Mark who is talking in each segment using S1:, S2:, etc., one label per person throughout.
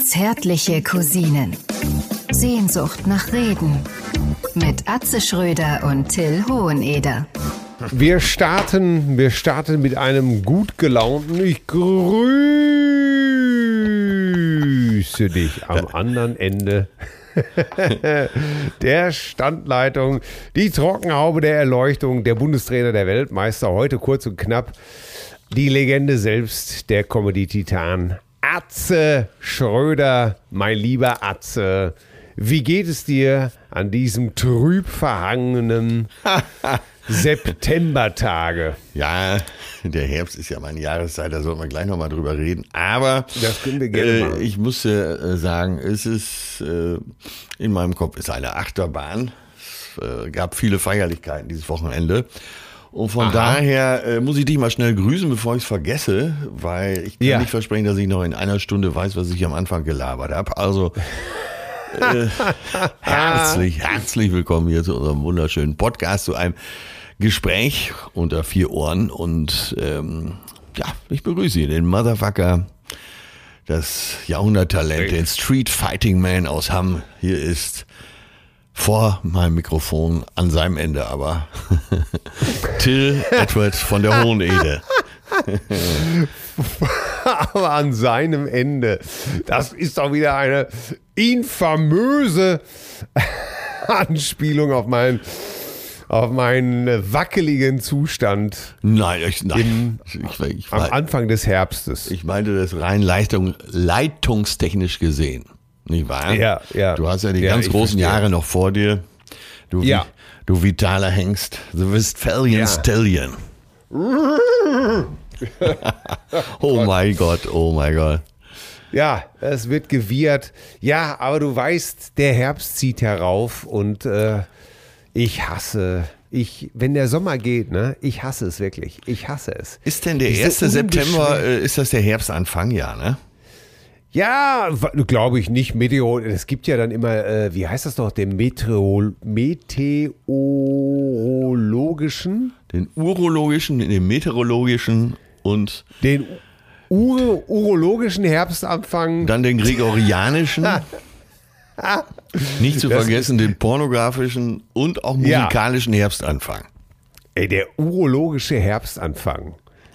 S1: Zärtliche Cousinen. Sehnsucht nach Reden. Mit Atze Schröder und Till Hoheneder.
S2: Wir starten, wir starten mit einem gut gelaunten Ich grüße dich am anderen Ende der Standleitung, die Trockenhaube der Erleuchtung, der Bundestrainer der Weltmeister, heute kurz und knapp, die Legende selbst, der Comedy-Titan, Atze Schröder, mein lieber Atze. Wie geht es dir an diesem trüb verhangenen Septembertage?
S3: Ja, der Herbst ist ja meine Jahreszeit, da sollten wir gleich nochmal drüber reden. Aber. Äh, ich muss äh, sagen, es ist äh, in meinem Kopf ist eine Achterbahn. Es äh, gab viele Feierlichkeiten dieses Wochenende. Und von Aha. daher äh, muss ich dich mal schnell grüßen, bevor ich es vergesse, weil ich kann ja. nicht versprechen, dass ich noch in einer Stunde weiß, was ich am Anfang gelabert habe. Also äh, herzlich, herzlich willkommen hier zu unserem wunderschönen Podcast, zu einem Gespräch unter vier Ohren. Und ähm, ja, ich begrüße ihn, den Motherfucker, das Jahrhunderttalent, den Street Fighting Man aus Hamm. Hier ist vor meinem Mikrofon, an seinem Ende aber, Till Edward von der Hohenede.
S2: aber an seinem Ende. Das ist doch wieder eine infamöse Anspielung auf meinen auf meinen wackeligen Zustand.
S3: Nein, ich, nein.
S2: Im, ich, ich, am Anfang des Herbstes.
S3: Ich meinte das rein Leitung, leitungstechnisch gesehen. Nicht wahr?
S2: Ja, ja.
S3: Du hast ja die ja, ganz großen verstehe. Jahre noch vor dir. Du, ja. du vitaler Hengst. The Westphalian ja. Stallion. oh mein Gott, oh mein Gott.
S2: Ja, es wird gewirrt. Ja, aber du weißt, der Herbst zieht herauf und äh, ich hasse, ich, wenn der Sommer geht, ne, ich hasse es wirklich. Ich hasse es.
S3: Ist denn der 1. September, äh, ist das der Herbstanfang, ja, ne?
S2: Ja, glaube ich nicht. Meteor, es gibt ja dann immer, äh, wie heißt das noch, den Meteor, meteorologischen?
S3: Den urologischen, den meteorologischen und
S2: den Ur urologischen Herbstanfang.
S3: Dann den gregorianischen. Nicht zu das vergessen den pornografischen und auch musikalischen ja. Herbstanfang.
S2: Ey, der urologische Herbstanfang.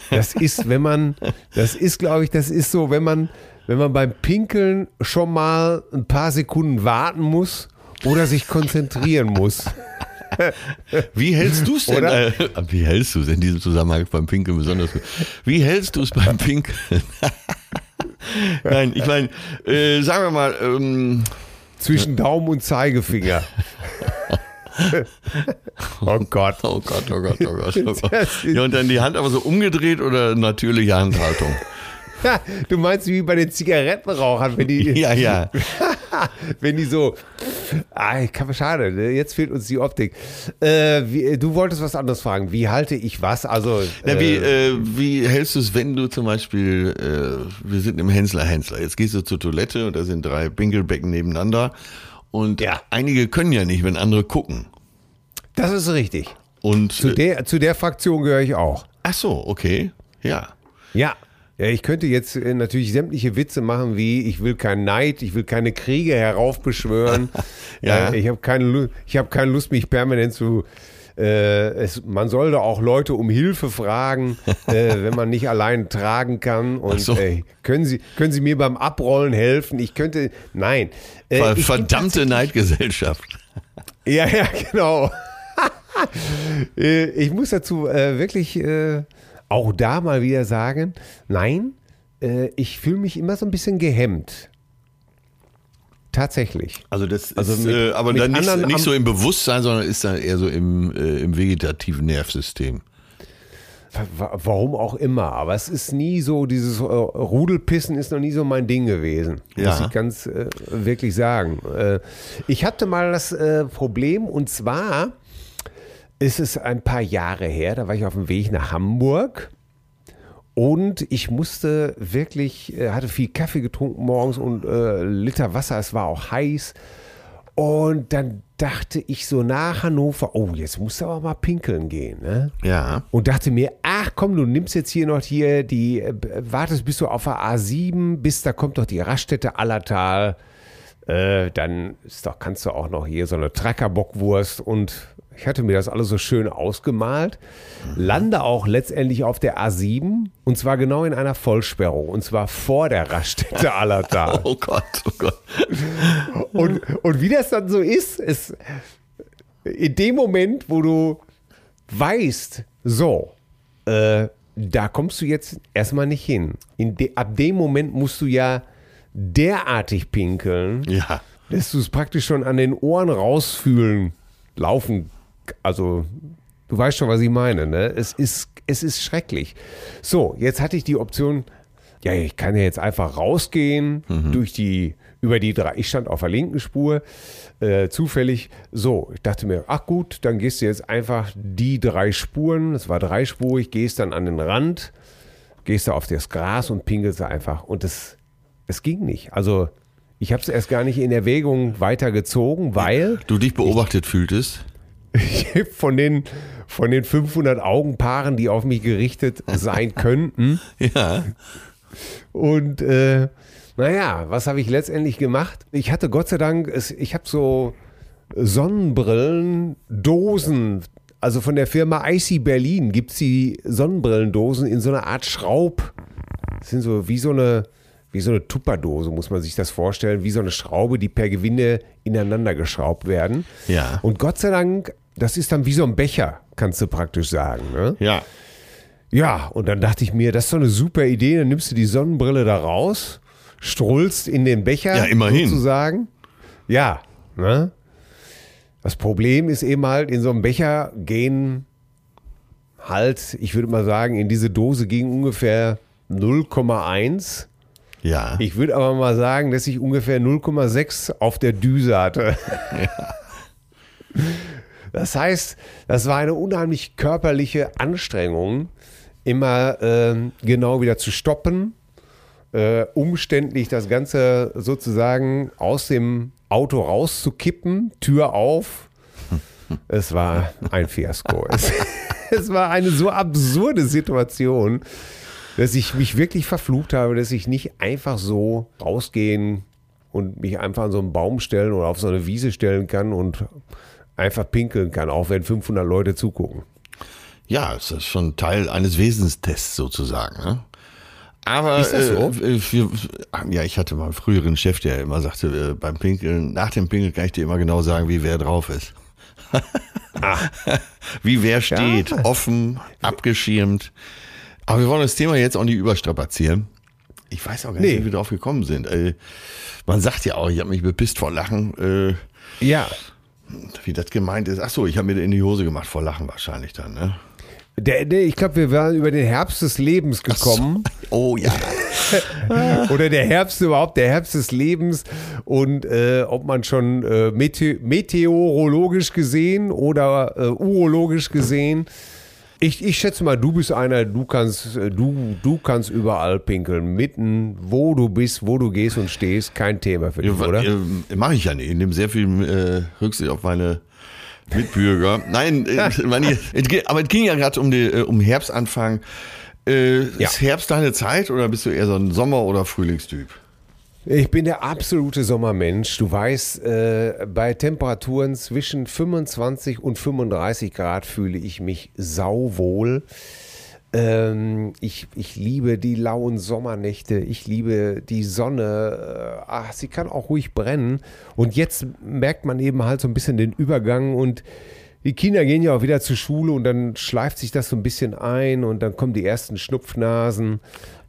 S2: Das ist, wenn man, das ist, glaube ich, das ist so, wenn man wenn man beim Pinkeln schon mal ein paar Sekunden warten muss oder sich konzentrieren muss.
S3: Wie hältst du es denn? Äh, wie hältst du es in diesem Zusammenhang beim Pinkeln besonders gut? Wie hältst du es beim Pinkeln? Nein, ich meine, äh, sagen wir mal. Ähm,
S2: Zwischen Daumen und Zeigefinger.
S3: oh Gott. Oh Gott, oh Gott, oh Gott. Oh Gott. Ja, und dann die Hand aber so umgedreht oder natürliche Handhaltung?
S2: du meinst wie bei den Zigarettenrauchern, wenn die.
S3: Ja, ja.
S2: wenn die so. Ah, kann, schade, ne? jetzt fehlt uns die Optik. Äh, wie, du wolltest was anderes fragen. Wie halte ich was? Also.
S3: Na, wie, äh, äh wie hältst du es, wenn du zum Beispiel. Äh, wir sind im Hensler. Jetzt gehst du zur Toilette und da sind drei Pinkelbecken nebeneinander. Und ja. einige können ja nicht, wenn andere gucken.
S2: Das ist richtig.
S3: Und
S2: zu der, zu der Fraktion gehöre ich auch.
S3: Ach so, okay. Ja.
S2: Ja, ja, ich könnte jetzt äh, natürlich sämtliche Witze machen, wie ich will keinen Neid, ich will keine Kriege heraufbeschwören. ja. Äh, ich habe keine, hab keine Lust, mich permanent zu. Äh, es, man sollte auch Leute um Hilfe fragen, äh, wenn man nicht allein tragen kann. Und so. äh, können, Sie, können Sie mir beim Abrollen helfen? Ich könnte. Nein.
S3: Äh, Verdammte Neidgesellschaft.
S2: Ja, ja, genau. ich muss dazu wirklich auch da mal wieder sagen, nein, äh, ich fühle mich immer so ein bisschen gehemmt. Tatsächlich.
S3: Also das also ist, mit, äh, aber dann nicht, nicht, so im Bewusstsein, sondern ist dann eher so im, äh, im vegetativen Nervsystem.
S2: Warum auch immer, aber es ist nie so, dieses äh, Rudelpissen ist noch nie so mein Ding gewesen, ja. muss ich ganz äh, wirklich sagen. Äh, ich hatte mal das äh, Problem und zwar ist es ein paar Jahre her, da war ich auf dem Weg nach Hamburg. Und ich musste wirklich, äh, hatte viel Kaffee getrunken morgens und äh, Liter Wasser, es war auch heiß. Und dann dachte ich so nach Hannover, oh, jetzt musst du aber mal pinkeln gehen. Ne?
S3: Ja.
S2: Und dachte mir, ach komm, du nimmst jetzt hier noch hier die, äh, wartest bis du auf der A7 bist, da kommt doch die Raststätte Allertal. Äh, dann ist doch, kannst du auch noch hier so eine Treckerbockwurst und ich hatte mir das alles so schön ausgemalt, lande auch letztendlich auf der A7 und zwar genau in einer Vollsperrung und zwar vor der Raststätte Allertal.
S3: Oh Gott, oh Gott.
S2: Und, und wie das dann so ist, ist in dem Moment, wo du weißt, so, äh, da kommst du jetzt erstmal nicht hin. De, ab dem Moment musst du ja derartig pinkeln,
S3: Ja.
S2: dass du es praktisch schon an den Ohren rausfühlen, laufen. Also, du weißt schon, was ich meine. Ne? Es, ist, es ist schrecklich. So, jetzt hatte ich die Option, ja, ich kann ja jetzt einfach rausgehen durch die, über die drei. Ich stand auf der linken Spur, äh, zufällig. So, ich dachte mir, ach gut, dann gehst du jetzt einfach die drei Spuren, das war dreispurig, gehst dann an den Rand, gehst da auf das Gras und pinkelst da einfach. Und das, es ging nicht. Also, ich habe es erst gar nicht in Erwägung weitergezogen, weil
S3: Du dich beobachtet fühltest?
S2: von den, von den 500 Augenpaaren, die auf mich gerichtet sein könnten.
S3: Ja.
S2: Und äh, naja, was habe ich letztendlich gemacht? Ich hatte Gott sei Dank, es, ich habe so Sonnenbrillen, Dosen, also von der Firma IC Berlin gibt es die Sonnenbrillendosen in so einer Art Schraub. Das sind so wie so eine, wie so eine Tupperdose, muss man sich das vorstellen, wie so eine Schraube, die per Gewinde ineinander geschraubt werden.
S3: Ja.
S2: Und Gott sei Dank, das ist dann wie so ein Becher, kannst du praktisch sagen. Ne?
S3: Ja.
S2: Ja, und dann dachte ich mir, das ist doch eine super Idee. Dann nimmst du die Sonnenbrille da raus, strullst in den Becher.
S3: Ja, immerhin.
S2: Sozusagen. Ja, ne? Das Problem ist eben halt, in so einem Becher gehen halt, ich würde mal sagen, in diese Dose ging ungefähr 0,1.
S3: Ja.
S2: Ich würde aber mal sagen, dass ich ungefähr 0,6 auf der Düse hatte. Das heißt, das war eine unheimlich körperliche Anstrengung, immer ähm, genau wieder zu stoppen, äh, umständlich das Ganze sozusagen aus dem Auto rauszukippen, Tür auf. Es war ein Fiasko. Es, es war eine so absurde Situation, dass ich mich wirklich verflucht habe, dass ich nicht einfach so rausgehen und mich einfach an so einen Baum stellen oder auf so eine Wiese stellen kann und einfach pinkeln kann, auch wenn 500 Leute zugucken.
S3: Ja, es ist schon Teil eines Wesenstests sozusagen. Ne? Aber
S2: Ist das so?
S3: Äh, für, ja, ich hatte mal einen früheren Chef, der immer sagte, äh, beim Pinkeln, nach dem Pinkeln kann ich dir immer genau sagen, wie wer drauf ist. wie wer steht,
S2: Ja.
S3: offen, abgeschirmt. Aber wir wollen das Thema jetzt auch nicht überstrapazieren. Ich weiß auch gar nicht,
S2: Nee.
S3: wie wir drauf gekommen sind. Äh, man sagt ja auch, ich habe mich bepisst vor Lachen. Äh,
S2: Ja,
S3: wie das gemeint ist. Ach so, ich habe mir in die Hose gemacht vor Lachen wahrscheinlich dann. Ne?
S2: der, der, ich glaube, wir waren über den Herbst des Lebens gekommen.
S3: Oh ja.
S2: Oder der Herbst überhaupt, der Herbst des Lebens. Und äh, ob man schon äh, mete meteorologisch gesehen oder äh, urologisch gesehen. Ich, ich schätze mal, du bist einer, du kannst, äh, du, du kannst überall pinkeln. Mitten, wo du bist, wo du gehst und stehst, kein Thema für dich,
S3: Ja,
S2: oder?
S3: Äh, Mache ich ja nicht. Ich nehme sehr viel äh, Rücksicht auf meine Mitbürger. Nein, äh, meine, aber es ging ja gerade um, die, äh, um Herbstanfang. Äh,
S2: Ja.
S3: Ist Herbst deine Zeit oder bist du eher so ein Sommer- oder Frühlingstyp?
S2: Ich bin der absolute Sommermensch. Du weißt, äh, bei Temperaturen zwischen 25 und 35 Grad fühle ich mich sauwohl. Ähm, ich, ich liebe die lauen Sommernächte. Ich liebe die Sonne. Äh, ach, sie kann auch ruhig brennen. Und jetzt merkt man eben halt so ein bisschen den Übergang und die Kinder gehen ja auch wieder zur Schule und dann schleift sich das so ein bisschen ein und dann kommen die ersten Schnupfnasen.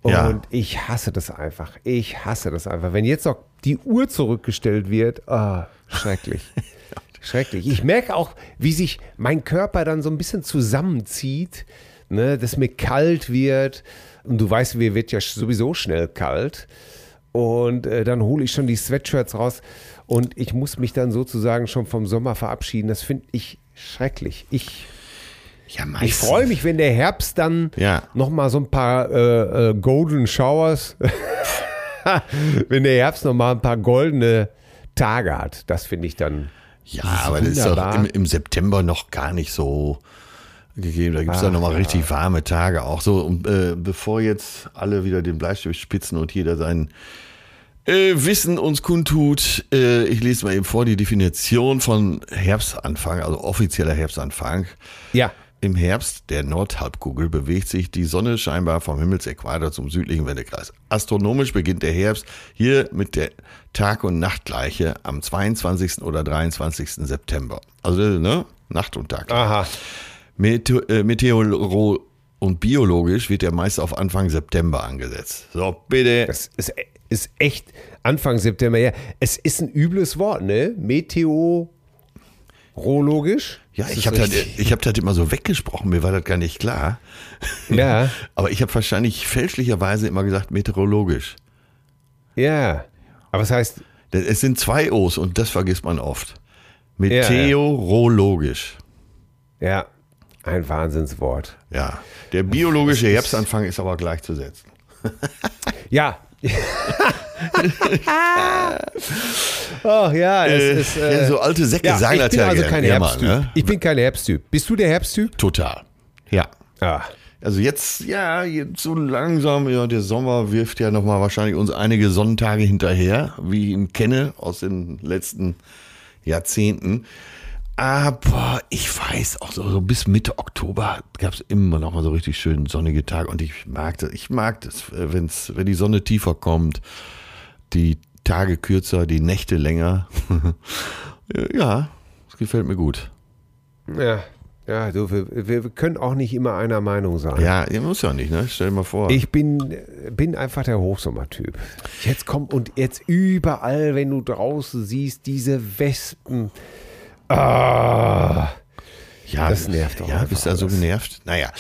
S2: Und
S3: Ja.
S2: ich hasse das einfach. Ich hasse das einfach. Wenn jetzt noch die Uhr zurückgestellt wird, ah, schrecklich. Schrecklich. Ich merke auch, wie sich mein Körper dann so ein bisschen zusammenzieht, ne, dass mir kalt wird. Und du weißt, mir wird ja sowieso schnell kalt. Und äh, dann hole ich schon die Sweatshirts raus und ich muss mich dann sozusagen schon vom Sommer verabschieden. Das finde ich schrecklich. Ich,
S3: Ja,
S2: ich freue mich, wenn der Herbst dann
S3: Ja.
S2: noch mal so ein paar äh, äh, Golden Showers, wenn der Herbst noch mal ein paar goldene Tage hat. Das finde ich dann.
S3: Ja, aber das ist doch im, im, September noch gar nicht so gegeben. Da gibt es dann nochmal ja. richtig warme Tage. Auch so, und, äh, bevor jetzt alle wieder den Bleistift spitzen und jeder sein äh, Wissen uns kundtut, äh, ich lese mal eben vor die Definition von Herbstanfang, also offizieller Herbstanfang.
S2: Ja.
S3: Im Herbst der Nordhalbkugel bewegt sich die Sonne scheinbar vom Himmelsäquator zum südlichen Wendekreis. Astronomisch beginnt der Herbst hier mit der Tag- und Nachtgleiche am 22. oder 23. September. Also ne? Nacht und Tag.
S2: Aha.
S3: Meteor äh, Meteoro und biologisch wird der meist auf Anfang September angesetzt. So, bitte.
S2: Das ist, ist echt Anfang September. Ja, es ist ein übles Wort, ne? Meteor Rohlogisch?
S3: Ja, ich habe das, hab das immer so weggesprochen, mir war das gar nicht klar.
S2: Ja.
S3: Aber ich habe wahrscheinlich fälschlicherweise immer gesagt meteorologisch.
S2: Ja. Aber was heißt.
S3: Es sind zwei O's und das vergisst man oft. Meteorologisch.
S2: Ja, ein Wahnsinnswort.
S3: Ja. Der biologische Herbstanfang ist aber gleichzusetzen.
S2: ja, Ach ja, es
S3: äh,
S2: ist. Äh,
S3: ja, so alte Säcke ja, sagen das ja
S2: also kein
S3: Herbsttyp.
S2: Ne? Ich bin kein Herbsttyp. Bist du der Herbsttyp?
S3: Total. Ja.
S2: Ah.
S3: Also jetzt, ja, jetzt so langsam, ja, der Sommer wirft ja nochmal wahrscheinlich uns einige Sonnentage hinterher, wie ich ihn kenne aus den letzten Jahrzehnten. Aber ich weiß auch so, so bis Mitte Oktober gab es immer noch mal so richtig schön sonnige Tage und ich mag das. Ich mag das, wenn's, wenn die Sonne tiefer kommt, die Tage kürzer, die Nächte länger. ja, das gefällt mir gut.
S2: Ja, ja, du, wir, wir, können auch nicht immer einer Meinung sein.
S3: Ja, ihr muss ja nicht, ne? Stell dir mal vor.
S2: Ich bin, bin einfach der Hochsommertyp. Jetzt kommt und jetzt überall, wenn du draußen siehst, diese Wespen Ah,
S3: ja, das nervt doch. Ja, bist du da so genervt? Naja.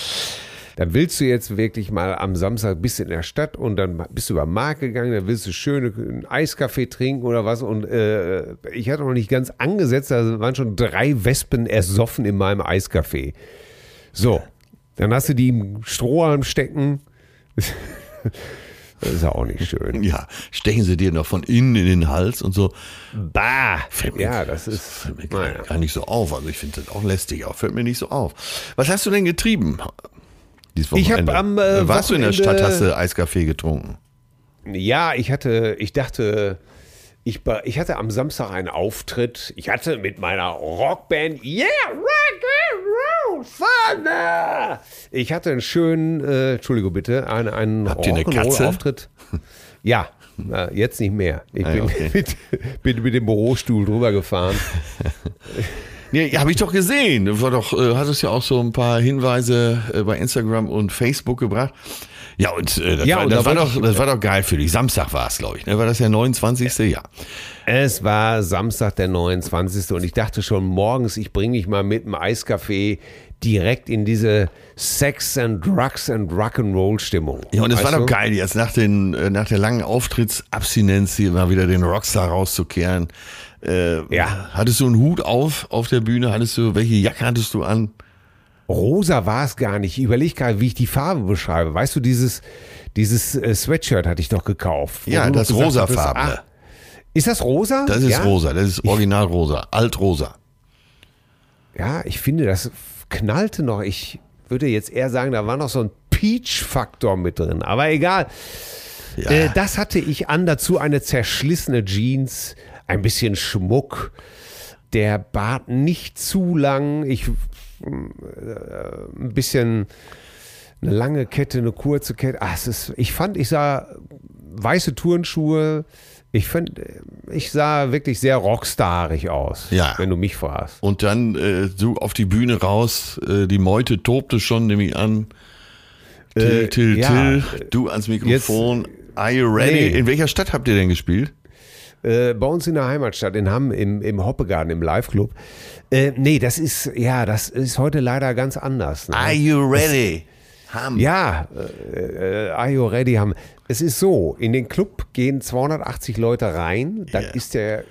S2: Dann willst du jetzt wirklich mal am Samstag bist in der Stadt und dann bist du über den Markt gegangen, dann willst du schön einen Eiskaffee trinken oder was. Und äh, ich hatte noch nicht ganz angesetzt, da waren schon drei Wespen ersoffen in meinem Eiskaffee. So, dann hast du die im Strohhalm stecken. Das ist ja auch nicht schön.
S3: Ja, stechen sie dir noch von innen in den Hals und so.
S2: Bah! Fällt mir, ja, das ist
S3: fällt mir gar, gar nicht so auf. Also ich finde das auch lästig, auch fällt mir nicht so auf. Was hast du denn getrieben?
S2: Ich habe am äh,
S3: Warst du in der Stadt, hast du Eiskaffee getrunken?
S2: Ja, ich hatte, ich dachte, ich, ich hatte am Samstag einen Auftritt. Ich hatte mit meiner Rockband Yeah, Rock and Roll Thunder. Ich hatte einen schönen, äh, Entschuldigung bitte, einen, einen
S3: Rock'n'Roll-Auftritt.
S2: Ja, äh, jetzt nicht mehr. Ich ah, bin, okay. mit, bin mit dem Bürostuhl drüber gefahren.
S3: Ja, habe ich doch gesehen. Du war doch, äh, hattest ja auch so ein paar Hinweise äh, bei Instagram und Facebook gebracht. Ja, und äh, das, ja, war, und das, war doch, das war doch geil für dich. Samstag war es, glaube ich. Ne? War das der 29. Ja.
S2: Es war Samstag, der 29. Und ich dachte schon morgens, ich bringe dich mal mit dem Eiskaffee direkt in diese Sex and Drugs and Rock'n'Roll Stimmung.
S3: Ja, und es war doch geil, jetzt nach, den, äh, nach der langen Auftrittsabstinenz hier mal wieder den Rockstar rauszukehren. Äh, ja. Hattest du einen Hut auf auf der Bühne? Hattest du, welche Jacke hattest du an?
S2: Rosa war es gar nicht. Ich überlege gerade, wie ich die Farbe beschreibe. Weißt du, dieses, dieses äh, Sweatshirt hatte ich doch gekauft.
S3: Ja, das rosafarbene.
S2: Ist das rosa?
S3: Das ist ja? rosa, das ist original rosa, altrosa.
S2: Ja, ich finde, das knallte noch. Ich würde jetzt eher sagen, da war noch so ein Peach-Faktor mit drin. Aber egal. Ja. Äh, das hatte ich an. Dazu eine zerschlissene Jeans, ein bisschen Schmuck. Der Bart nicht zu lang. Ich ein bisschen eine lange Kette, eine kurze Kette. Ach, es ist, ich fand, ich sah weiße Turnschuhe. Ich fand, ich sah wirklich sehr rockstarig aus,
S3: ja.
S2: wenn du mich fragst.
S3: Und dann äh, du auf die Bühne raus, äh, die Meute tobte schon, nehme ich an. Till, äh, Till, ja. Till, du ans Mikrofon. Jetzt, Are you ready? Nee. In welcher Stadt habt ihr denn gespielt?
S2: Äh, bei uns in der Heimatstadt, in Hamm, im, im Hoppegarten, im Live-Club. Äh, nee, das ist, ja, das ist heute leider ganz anders.
S3: Ne? Are you ready?
S2: Hamm. Ja, äh, äh, Are you ready? Hamm. Es ist so, in den Club gehen 280 Leute rein, dann yeah. ist der äh,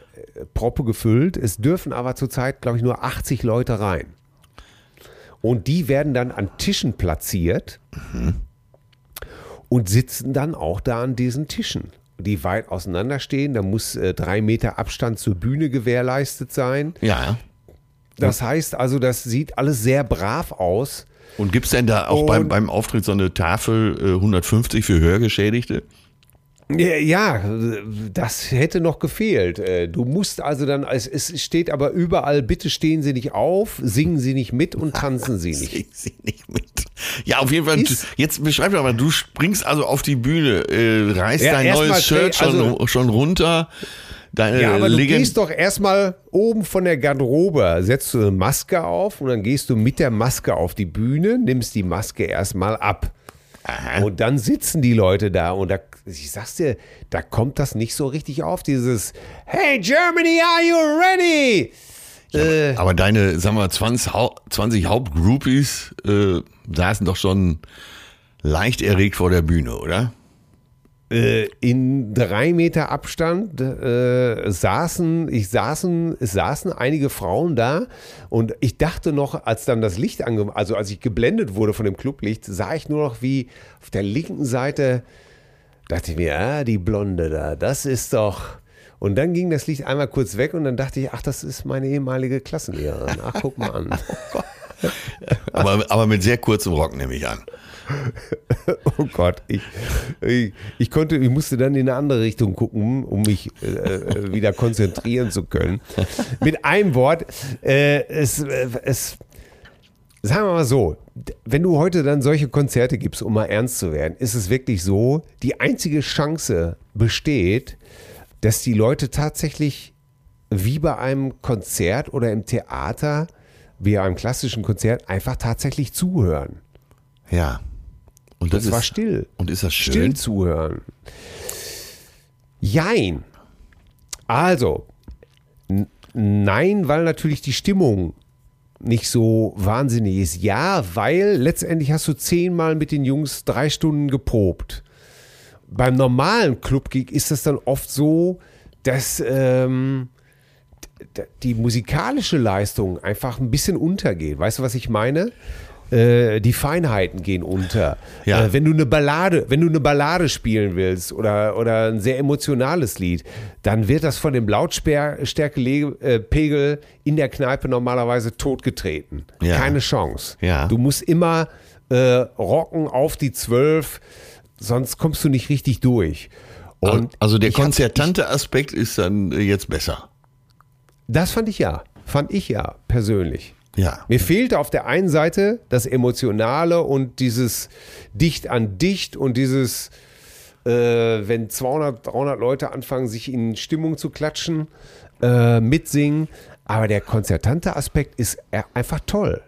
S2: Proppe gefüllt. Es dürfen aber zurzeit, glaube ich, nur 80 Leute rein. Und die werden dann an Tischen platziert mhm. und sitzen dann auch da an diesen Tischen die weit auseinander stehen. Da muss äh, drei Meter Abstand zur Bühne gewährleistet sein.
S3: Ja.
S2: Das heißt also, das sieht alles sehr brav aus.
S3: Und gibt es denn da auch beim, beim Auftritt so eine Tafel äh, 150 für Hörgeschädigte?
S2: Ja, das hätte noch gefehlt. Äh, Du musst also dann, es, es steht aber überall, bitte stehen Sie nicht auf, singen Sie nicht mit und tanzen Sie nicht.
S3: Sing sie nicht mit. Ja, auf jeden Fall.
S2: Ist-
S3: jetzt beschreib doch mal, du springst also auf die Bühne, äh, reißt
S2: Ja,
S3: dein neues Shirt schon,
S2: also-
S3: schon runter. Deine
S2: Ja, aber du
S3: Legend-
S2: gehst doch erstmal oben von der Garderobe, setzt du eine Maske auf und dann gehst du mit der Maske auf die Bühne, nimmst die Maske erstmal ab. Und dann sitzen die Leute da und da, ich sag's dir, da kommt das nicht so richtig auf, dieses Hey Germany, are you ready? Äh,
S3: Aber deine, sagen wir, 20, Hau 20 Hauptgroupies äh, saßen doch schon leicht erregt vor der Bühne, oder?
S2: Äh, in drei Meter Abstand äh, saßen, ich saßen, es saßen einige Frauen da und ich dachte noch, als dann das Licht ange, also als ich geblendet wurde von dem Clublicht, sah ich nur noch wie auf der linken Seite, dachte ich mir, ah, die Blonde da, das ist doch. Und dann ging das Licht einmal kurz weg und dann dachte ich, ach, das ist meine ehemalige Klassenlehrerin. Ach, guck mal an.
S3: Aber, aber mit sehr kurzem Rock nehme ich an.
S2: Oh Gott, ich, ich, ich konnte, ich musste dann in eine andere Richtung gucken, um mich äh, äh, wieder konzentrieren zu können. Mit einem Wort, äh, es, äh, es, sagen wir mal so, wenn du heute dann solche Konzerte gibst, um mal ernst zu werden, ist es wirklich so, die einzige Chance besteht, dass die Leute tatsächlich wie bei einem Konzert oder im Theater, wie einem klassischen Konzert, einfach tatsächlich zuhören.
S3: Ja. Und das
S2: Und zwar
S3: ist
S2: still.
S3: Und ist das schön?
S2: Still zuhören. Jein. Also, nein, weil natürlich die Stimmung nicht so wahnsinnig ist. Ja, weil letztendlich hast du zehnmal mit den Jungs drei Stunden geprobt. Beim normalen Clubgig ist das dann oft so, dass ähm, die musikalische Leistung einfach ein bisschen untergeht. Weißt du, was ich meine? Äh, die Feinheiten gehen unter.
S3: Ja.
S2: Äh, wenn du eine Ballade, wenn du eine Ballade spielen willst oder, oder ein sehr emotionales Lied, dann wird das von dem Lautstärkepegel in der Kneipe normalerweise totgetreten.
S3: Ja.
S2: Keine Chance.
S3: Ja.
S2: Du musst immer äh, rocken auf die Zwölf, sonst kommst du nicht richtig durch. Und
S3: also der konzertante Aspekt ist dann äh, jetzt besser.
S2: Das fand ich ja. Fand ich ja persönlich.
S3: Ja.
S2: Mir fehlte auf der einen Seite das Emotionale und dieses dicht an dicht und dieses, äh, wenn 200, 300 Leute anfangen, sich in Stimmung zu klatschen, äh, mitsingen. Aber der konzertante Aspekt ist e- einfach toll.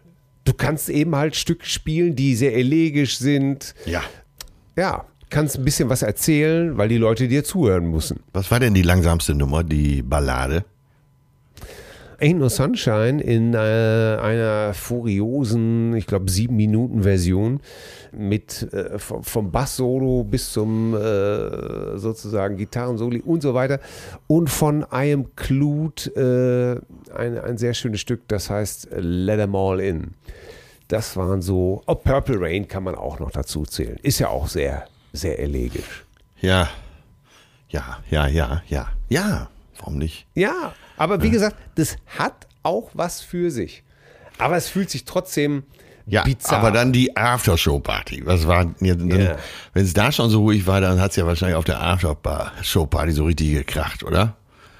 S2: Du kannst eben halt Stücke spielen, die sehr elegisch sind.
S3: Ja.
S2: Ja, kannst ein bisschen was erzählen, weil die Leute dir zuhören müssen.
S3: Was war denn die langsamste Nummer, die Ballade?
S2: Ain't No Sunshine in äh, einer furiosen, ich glaube, sieben Minuten Version mit äh, vom, vom Bass-Solo bis zum äh, sozusagen Gitarrensoli und so weiter. Und von I Am Clute äh, ein, ein sehr schönes Stück, das heißt Let 'em All In. Das waren so, oh, Purple Rain kann man auch noch dazu zählen. Ist ja auch sehr, sehr elegisch.
S3: Ja. Ja, ja, ja, ja. Ja, warum nicht?
S2: Ja, aber wie gesagt, das hat auch was für sich. Aber es fühlt sich trotzdem
S3: Ja,
S2: bizarr.
S3: aber dann die Aftershow-Party. Was war ja,
S2: Ja.
S3: Wenn es da schon so ruhig war, dann hat es ja wahrscheinlich auf der Aftershow-Party so richtig gekracht, oder?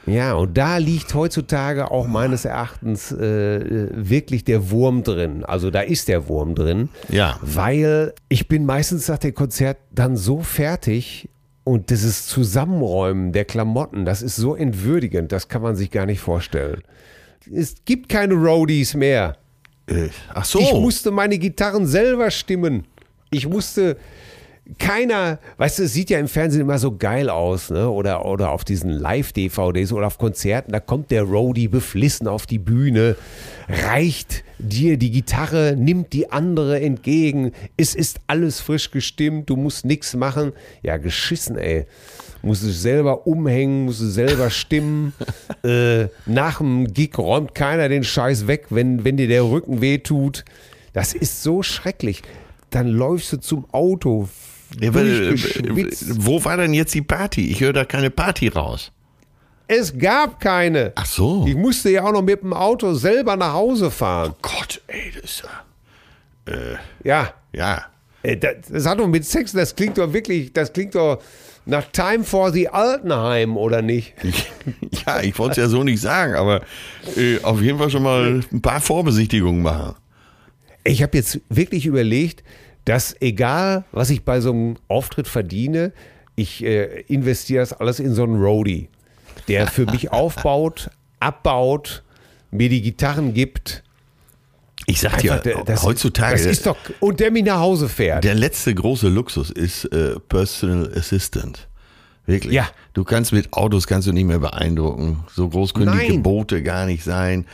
S2: Ja, und da liegt heutzutage auch meines Erachtens äh, wirklich der Wurm drin. Also da ist der Wurm drin.
S3: Ja.
S2: Weil ich bin meistens nach dem Konzert dann so fertig und dieses Zusammenräumen der Klamotten, das ist so entwürdigend, das kann man sich gar nicht vorstellen. Es gibt keine Roadies mehr.
S3: Äh, ach so.
S2: Ich musste meine Gitarren selber stimmen. Ich musste keiner, weißt du, es sieht ja im Fernsehen immer so geil aus, ne? Oder, oder auf diesen Live-DVDs oder auf Konzerten, da kommt der Roadie beflissen auf die Bühne, reicht dir die Gitarre, nimmt die andere entgegen, es ist alles frisch gestimmt, du musst nichts machen. Ja, geschissen, ey. Musst du selber umhängen, musst du selber stimmen. äh, nach dem Gig räumt keiner den Scheiß weg, wenn, wenn dir der Rücken wehtut. Das ist so schrecklich. Dann läufst du zum Auto,
S3: Ja, weil, wo war denn jetzt die Party? Ich höre da keine Party raus.
S2: Es gab keine.
S3: Ach so.
S2: Ich musste ja auch noch mit dem Auto selber nach Hause fahren.
S3: Oh Gott, ey, das ist ja. Äh,
S2: Ja.
S3: ja.
S2: Äh, Das, das hat doch mit Sex, das klingt doch wirklich, das klingt doch nach Time for the Altenheim, oder nicht?
S3: Ja, ich wollte es ja so nicht sagen, aber äh, auf jeden Fall schon mal ein paar Vorbesichtigungen machen.
S2: Ich habe jetzt wirklich überlegt, dass egal, was ich bei so einem Auftritt verdiene, ich äh, investiere das alles in so einen Roadie, der für mich aufbaut, abbaut, mir die Gitarren gibt.
S3: Ich sag dir,
S2: Einfach, der- das,
S3: heutzutage,
S2: Das ist doch, und der mich nach Hause fährt.
S3: der letzte große Luxus ist äh, Personal Assistant. Wirklich.
S2: Ja.
S3: Du kannst mit Autos kannst du nicht mehr beeindrucken. So groß können die
S2: Nein.
S3: Gebote gar nicht sein.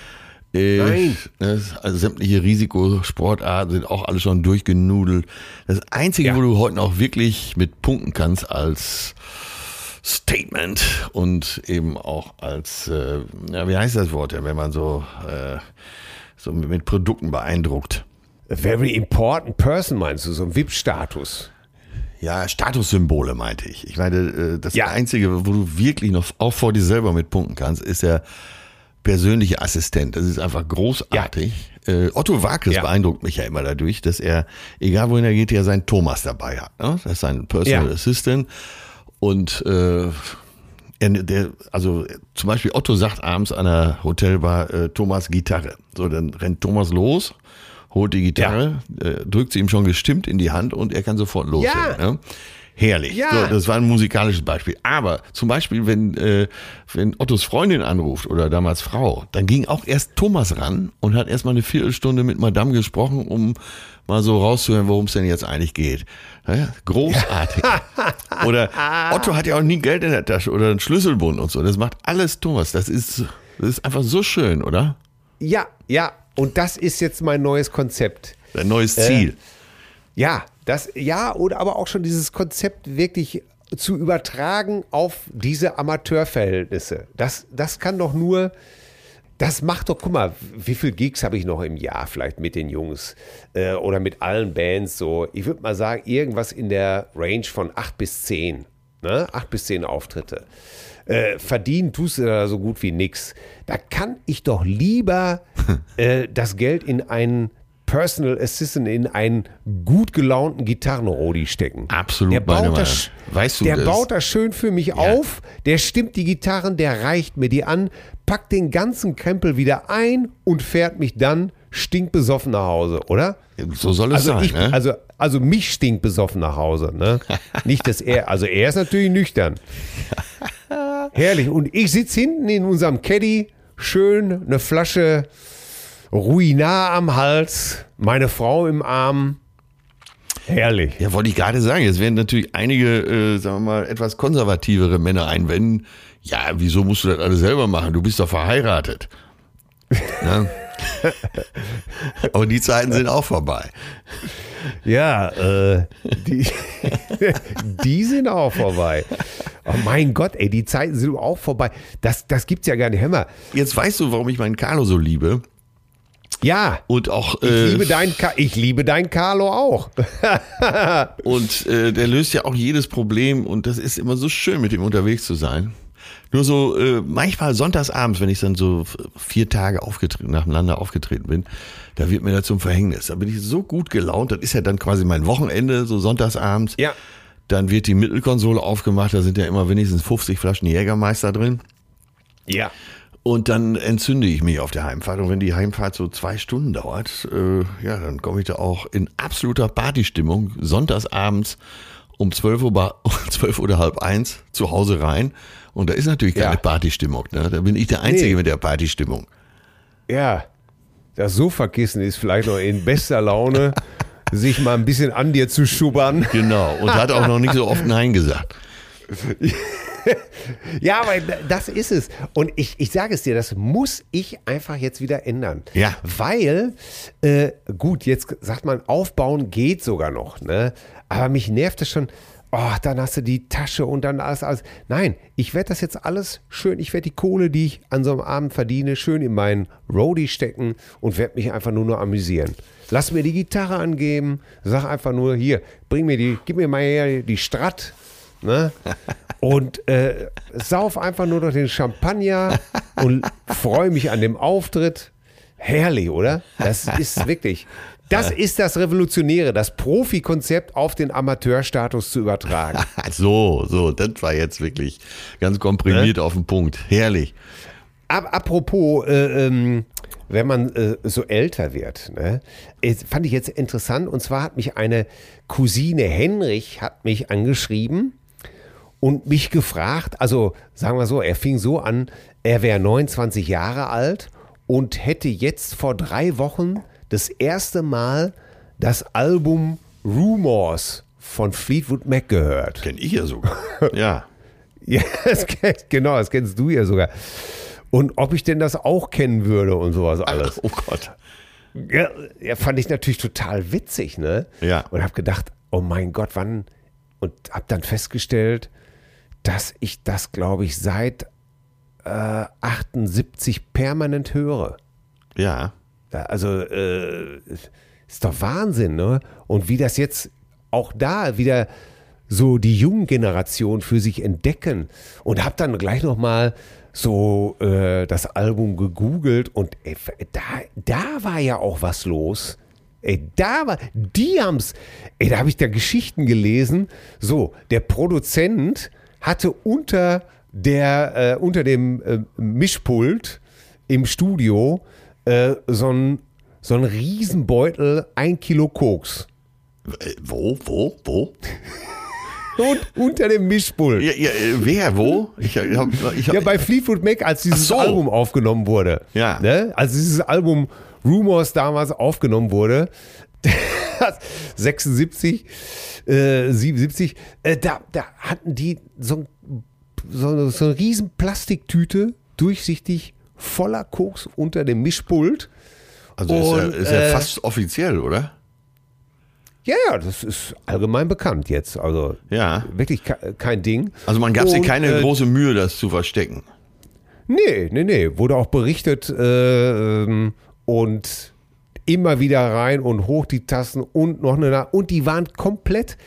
S3: Äh,
S2: Nein.
S3: Das, also sämtliche Risikosportarten sind auch alle schon durchgenudelt. Das Einzige,
S2: Ja.
S3: wo du heute noch wirklich mit punkten kannst als Statement und eben auch als, äh, ja, wie heißt das Wort, wenn man so, äh, so mit, Produkten beeindruckt.
S2: A very important person, meinst du, so ein VIP-Status.
S3: Ja, Statussymbole meinte ich. Ich meine, äh, das
S2: Ja.
S3: Einzige, wo du wirklich noch auch vor dir selber mit punkten kannst, ist der persönliche Assistent. Das ist einfach großartig. Äh, Otto Wakes
S2: Ja.
S3: beeindruckt mich ja immer dadurch, dass er, egal wohin er geht, ja seinen Thomas dabei hat. Ne? Das ist sein Personal
S2: Ja.
S3: Assistant. Und äh, er, der, also zum Beispiel Otto sagt abends an der Hotelbar äh, Thomas Gitarre. So, dann rennt Thomas los, holt die Gitarre, äh, drückt sie ihm schon gestimmt in die Hand und er kann sofort loslegen.
S2: Ja.
S3: Ne? Herrlich.
S2: Ja.
S3: So, das war ein musikalisches Beispiel. Aber zum Beispiel, wenn, äh, wenn Ottos Freundin anruft oder damals Frau, dann ging auch erst Thomas ran und hat erstmal eine Viertelstunde mit Madame gesprochen, um mal so rauszuhören, worum es denn jetzt eigentlich geht. Ja, großartig. oder Otto hat ja auch nie Geld in der Tasche oder einen Schlüsselbund und so. Das macht alles Thomas. Das ist, das ist einfach so schön, oder?
S2: Ja, ja, und das ist jetzt mein neues Konzept.
S3: Ein neues Ziel.
S2: Ja, das, ja, oder aber auch schon dieses Konzept wirklich zu übertragen auf diese Amateurverhältnisse. Das, das kann doch nur, das macht doch, guck mal, wie viel Gigs habe ich noch im Jahr vielleicht mit den Jungs äh, oder mit allen Bands so. Ich würde mal sagen, irgendwas in der Range von acht bis zehn. Ne? Acht bis zehn Auftritte. Äh, verdienen tust du da so gut wie nix. Da kann ich doch lieber äh, das Geld in einen Personal Assistant, in einen gut gelaunten Gitarrenrodi stecken.
S3: Absolut
S2: Der baut, das,
S3: Weißt du
S2: der
S3: das?
S2: baut das schön für mich auf, der stimmt die Gitarren, der reicht mir die an, packt den ganzen Krempel wieder ein und fährt mich dann stinkbesoffen nach Hause, oder?
S3: So soll es
S2: Also,
S3: sein.
S2: ich,
S3: ne?
S2: also, also mich stinkt besoffen nach Hause. Ne? Nicht, dass er, also er ist natürlich nüchtern. Herrlich. Und ich sitze hinten in unserem Caddy, schön eine Flasche Ruinar am Hals, meine Frau im Arm. Herrlich.
S3: Ja, wollte ich gerade sagen. Jetzt werden natürlich einige, äh, sagen wir mal, etwas konservativere Männer einwenden. Ja, wieso musst du das alles selber machen? Du bist doch verheiratet. ne? Aber die Zeiten sind auch vorbei.
S2: Ja, äh, die, die sind auch vorbei. Oh mein Gott, ey, die Zeiten sind auch vorbei. Das, das gibt's ja gar nicht. Mal.
S3: Jetzt weißt du, warum ich meinen Carlo so liebe.
S2: Ja,
S3: Und auch.
S2: ich,
S3: äh,
S2: liebe dein, Ka- ich liebe dein Carlo auch.
S3: Und äh, der löst ja auch jedes Problem und das ist immer so schön, mit ihm unterwegs zu sein. Nur so, äh, manchmal sonntagsabends, wenn ich dann so vier Tage aufgetreten, nacheinander aufgetreten bin, da wird mir das zum Verhängnis. Da bin ich so gut gelaunt, das ist ja dann quasi mein Wochenende, so sonntagsabends.
S2: Ja.
S3: Dann wird die Mittelkonsole aufgemacht, da sind ja immer wenigstens 50 Flaschen Jägermeister drin.
S2: Ja.
S3: Und dann entzünde ich mich auf der Heimfahrt. Und wenn die Heimfahrt so zwei Stunden dauert, äh, ja, dann komme ich da auch in absoluter Partystimmung sonntagsabends um 12 Uhr, ba- 12 oder halb eins zu Hause rein. Und da ist natürlich keine
S2: Ja.
S3: Partystimmung. Ne? Da bin ich der Einzige
S2: Nee.
S3: mit der Partystimmung.
S2: Ja, das Sofakissen ist vielleicht noch in bester Laune, sich mal ein bisschen an dir zu schubbern.
S3: Genau. Und hat auch noch nicht so oft Nein gesagt.
S2: Ja, aber das ist es. Und ich, ich sage es dir, das muss ich einfach jetzt wieder ändern.
S3: Ja.
S2: Weil, äh, gut, jetzt sagt man, aufbauen geht sogar noch. Ne? Aber mich nervt es schon. oh, dann hast du die Tasche und dann alles, alles. Nein, ich werde das jetzt alles schön, ich werde die Kohle, die ich an so einem Abend verdiene, schön in meinen Roadie stecken und werde mich einfach nur noch amüsieren. Lass mir die Gitarre angeben, sag einfach nur, hier, bring mir die, gib mir mal her die Strat, ne? Und äh, sauf einfach nur noch den Champagner und freue mich an dem Auftritt. Herrlich, oder? Das ist wirklich. Das ist das Revolutionäre, das Profi-Konzept auf den Amateurstatus zu übertragen.
S3: so, so, das war jetzt wirklich ganz komprimiert ne? auf den Punkt. Herrlich.
S2: Ab, apropos, äh, ähm, wenn man äh, so älter wird, ne, fand ich jetzt interessant. Und zwar hat mich eine Cousine Henrich hat mich angeschrieben und mich gefragt. Also sagen wir so, er fing so an, er wäre 29 Jahre alt und hätte jetzt vor drei Wochen das erste Mal das Album Rumors von Fleetwood Mac gehört.
S3: Kenn ich ja sogar. Ja.
S2: ja, das kenn, genau, das kennst du ja sogar. Und ob ich denn das auch kennen würde und sowas alles.
S3: Ach, oh Gott.
S2: Ja, ja, fand ich natürlich total witzig, ne?
S3: Ja.
S2: Und habe gedacht, oh mein Gott, wann? Und habe dann festgestellt, dass ich das, glaube ich, seit äh, 78 permanent höre.
S3: Ja.
S2: Also äh, ist doch Wahnsinn, ne? Und wie das jetzt auch da wieder so die jungen Generation für sich entdecken und habe dann gleich noch mal so äh, das Album gegoogelt und ey, da, da war ja auch was los. Ey, da war, die haben's, ey, da habe ich da Geschichten gelesen. So, der Produzent hatte unter der, äh, unter dem äh, Mischpult im Studio äh, so ein so ein Riesenbeutel, ein Kilo Koks.
S3: Äh, wo, wo, wo?
S2: Und unter dem Mischpult.
S3: Ja, ja, äh, wer, wo?
S2: Ich, ich hab, ich hab, ja, bei Fleetwood Mac, als dieses so. Album aufgenommen wurde.
S3: Ja.
S2: Ne? Als dieses Album Rumors damals aufgenommen wurde, 76, äh, 77, äh, da, da hatten die so, so, so eine riesen Plastiktüte, durchsichtig, voller Koks unter dem Mischpult.
S3: Also ist, Und, ja, ist ja äh, fast offiziell, oder?
S2: Ja, ja, das ist allgemein bekannt jetzt. Also
S3: ja.
S2: wirklich kein Ding.
S3: Also man gab sich keine äh, große Mühe, das zu verstecken.
S2: Nee, nee, nee. Wurde auch berichtet äh, ähm, und immer wieder rein und hoch die Tassen und noch eine. Und die waren komplett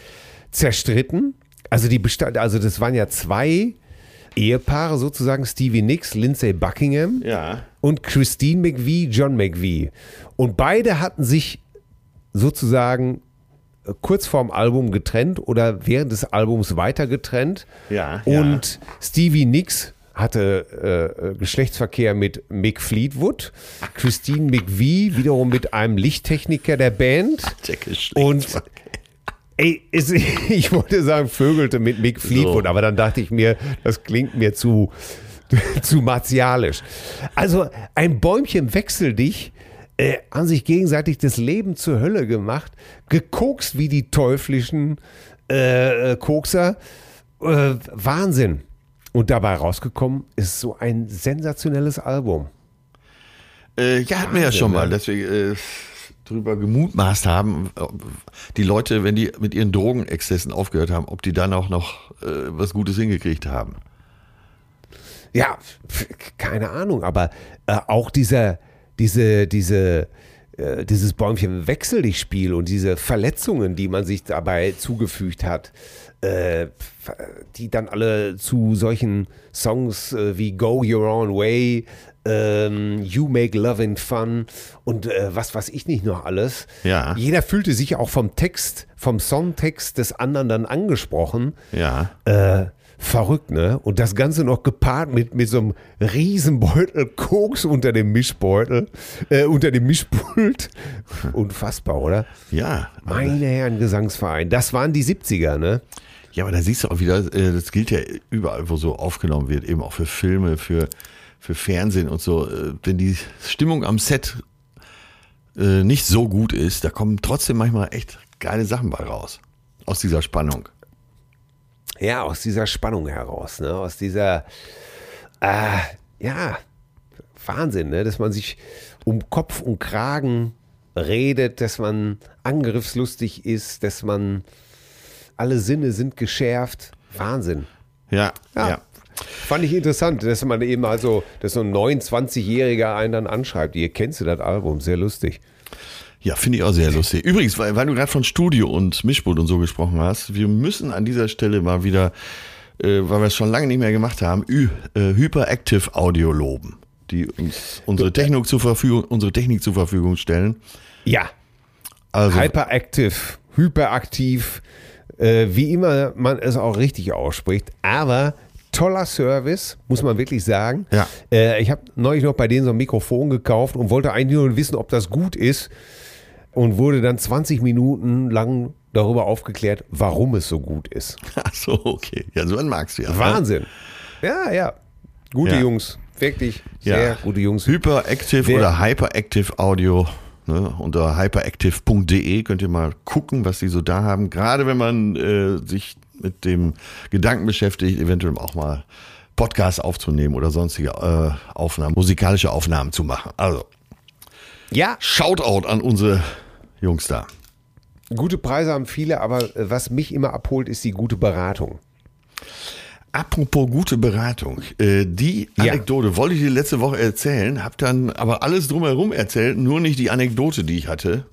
S2: zerstritten. Also die bestand, also das waren ja zwei Ehepaare sozusagen, Stevie Nicks, Lindsay Buckingham
S3: ja.
S2: und Christine McVie, John McVie. Und beide hatten sich sozusagen äh, kurz vorm Album getrennt oder während des Albums weiter getrennt.
S3: Ja,
S2: und ja. Stevie Nicks hatte äh, Geschlechtsverkehr mit Mick Fleetwood, Christine McVie wiederum mit einem Lichttechniker der Band. Und ey, es, ich wollte sagen, vögelte mit Mick Fleetwood, so. aber dann dachte ich mir, das klingt mir zu, zu martialisch. Also ein Bäumchen wechsel dich äh, haben sich gegenseitig das Leben zur Hölle gemacht, gekokst wie die teuflischen äh Kokser. Äh, Wahnsinn. Und dabei rausgekommen ist so ein sensationelles Album.
S3: Äh, ja, hatten wir ja schon mal, ne? dass wir äh, drüber gemutmaßt haben, die Leute, wenn die mit ihren Drogenexzessen aufgehört haben, ob die dann auch noch äh, was Gutes hingekriegt haben.
S2: Ja, keine Ahnung, aber äh, auch dieser, diese, diese, äh, dieses Bäumchen wechsel dich Spiel und diese Verletzungen, die man sich dabei zugefügt hat, äh, die dann alle zu solchen Songs äh, wie Go Your Own Way, ähm, You Make Loving Fun und äh, was weiß ich nicht noch alles.
S3: Ja.
S2: Jeder fühlte sich auch vom Text, vom Songtext des anderen dann angesprochen.
S3: Ja.
S2: Äh, verrückt, ne? Und das Ganze noch gepaart mit, mit so einem Riesenbeutel Koks unter dem Mischbeutel, äh, unter dem Mischpult. Unfassbar, oder?
S3: Ja.
S2: Meine Herren Gesangsverein. Das waren die 70er, ne?
S3: Ja, aber da siehst du auch wieder, äh, das gilt ja überall, wo so aufgenommen wird, eben auch für Filme, für, für Fernsehen und so. Äh, wenn die Stimmung am Set äh, nicht so gut ist, da kommen trotzdem manchmal echt geile Sachen bei raus. Aus dieser Spannung.
S2: Ja, aus dieser Spannung heraus, ne? Aus dieser, äh, ja, Wahnsinn, ne? Dass man sich um Kopf und Kragen redet, dass man angriffslustig ist, dass man alle Sinne sind geschärft. Wahnsinn.
S3: Ja, ja. ja.
S2: Fand ich interessant, dass man eben also, dass so ein 29-Jähriger einen dann anschreibt. Ihr kennst du das Album, sehr lustig.
S3: Ja, finde ich auch sehr lustig. Übrigens, weil, weil du gerade von Studio und Mischpult und so gesprochen hast, wir müssen an dieser Stelle mal wieder, äh, weil wir es schon lange nicht mehr gemacht haben, Ü, äh, Hyperactive Audio loben, die uns unsere Technik zur Verfügung, unsere Technik zur Verfügung stellen.
S2: Ja. Also, Hyperactive, hyperaktiv, äh, wie immer man es auch richtig ausspricht, aber toller Service, muss man wirklich sagen.
S3: Ja.
S2: Äh, ich habe neulich noch bei denen so ein Mikrofon gekauft und wollte eigentlich nur wissen, ob das gut ist und wurde dann 20 Minuten lang darüber aufgeklärt, warum es so gut ist.
S3: Ach so, okay. Ja, so einen magst du ja.
S2: Ne? Wahnsinn. Ja, ja. Gute ja. Jungs. Wirklich sehr ja. gute Jungs.
S3: Hyperactive Der, oder Hyperactive Audio. Ne, unter hyperactive.de könnt ihr mal gucken, was die so da haben. Gerade wenn man äh, sich mit dem Gedanken beschäftigt, eventuell auch mal Podcasts aufzunehmen oder sonstige äh, Aufnahmen, musikalische Aufnahmen zu machen. Also,
S2: ja.
S3: Shoutout an unsere Jungs da.
S2: Gute Preise haben viele, aber äh, was mich immer abholt, ist die gute Beratung.
S3: Apropos gute Beratung, äh, die Anekdote ja. wollte ich dir letzte Woche erzählen, habe dann aber alles drumherum erzählt, nur nicht die Anekdote, die ich hatte.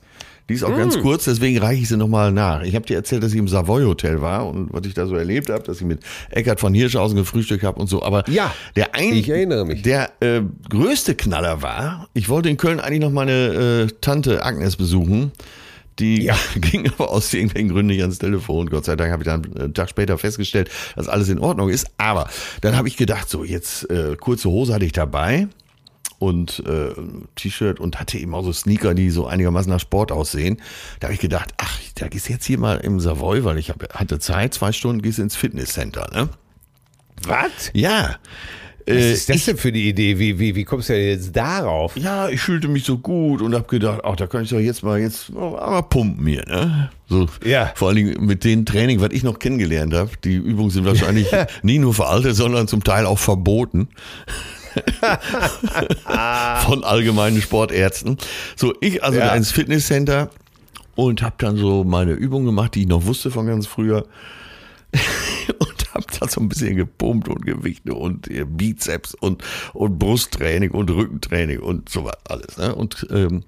S3: Die ist auch mm. ganz kurz, deswegen reiche ich sie nochmal nach. Ich habe dir erzählt, dass ich im Savoy Hotel war und was ich da so erlebt habe, dass ich mit Eckart von Hirschhausen gefrühstückt habe und so. Aber
S2: ja,
S3: der ein,
S2: ich erinnere mich.
S3: Der äh, größte Knaller war, ich wollte in Köln eigentlich noch meine äh, Tante Agnes besuchen. Die ja. ging aber aus irgendwelchen Gründen nicht ans Telefon. Gott sei Dank habe ich dann einen Tag später festgestellt, dass alles in Ordnung ist. Aber dann habe ich gedacht, so jetzt äh, kurze Hose hatte ich dabei und äh, T-Shirt und hatte eben auch so Sneaker, die so einigermaßen nach Sport aussehen. Da habe ich gedacht, ach, da gehst jetzt hier mal im Savoy, weil ich hab, hatte Zeit, zwei Stunden gehst ins Fitnesscenter, ne?
S2: Was?
S3: Ja.
S2: Was äh, ist das ich, denn für die Idee? Wie, wie, wie kommst du denn jetzt darauf?
S3: Ja, ich fühlte mich so gut und habe gedacht, ach, da kann ich doch jetzt mal jetzt mal pumpen hier, ne? So,
S2: ja.
S3: Vor allen Dingen mit dem Training, was ich noch kennengelernt habe. Die Übungen sind wahrscheinlich nie nur veraltet, sondern zum Teil auch verboten. von allgemeinen Sportärzten. So, ich also ja. ins Fitnesscenter und habe dann so meine Übungen gemacht, die ich noch wusste von ganz früher. habe da so ein bisschen gepumpt und Gewichte und Bizeps und, und Brusttraining und Rückentraining und so was alles. Ne? Und ähm,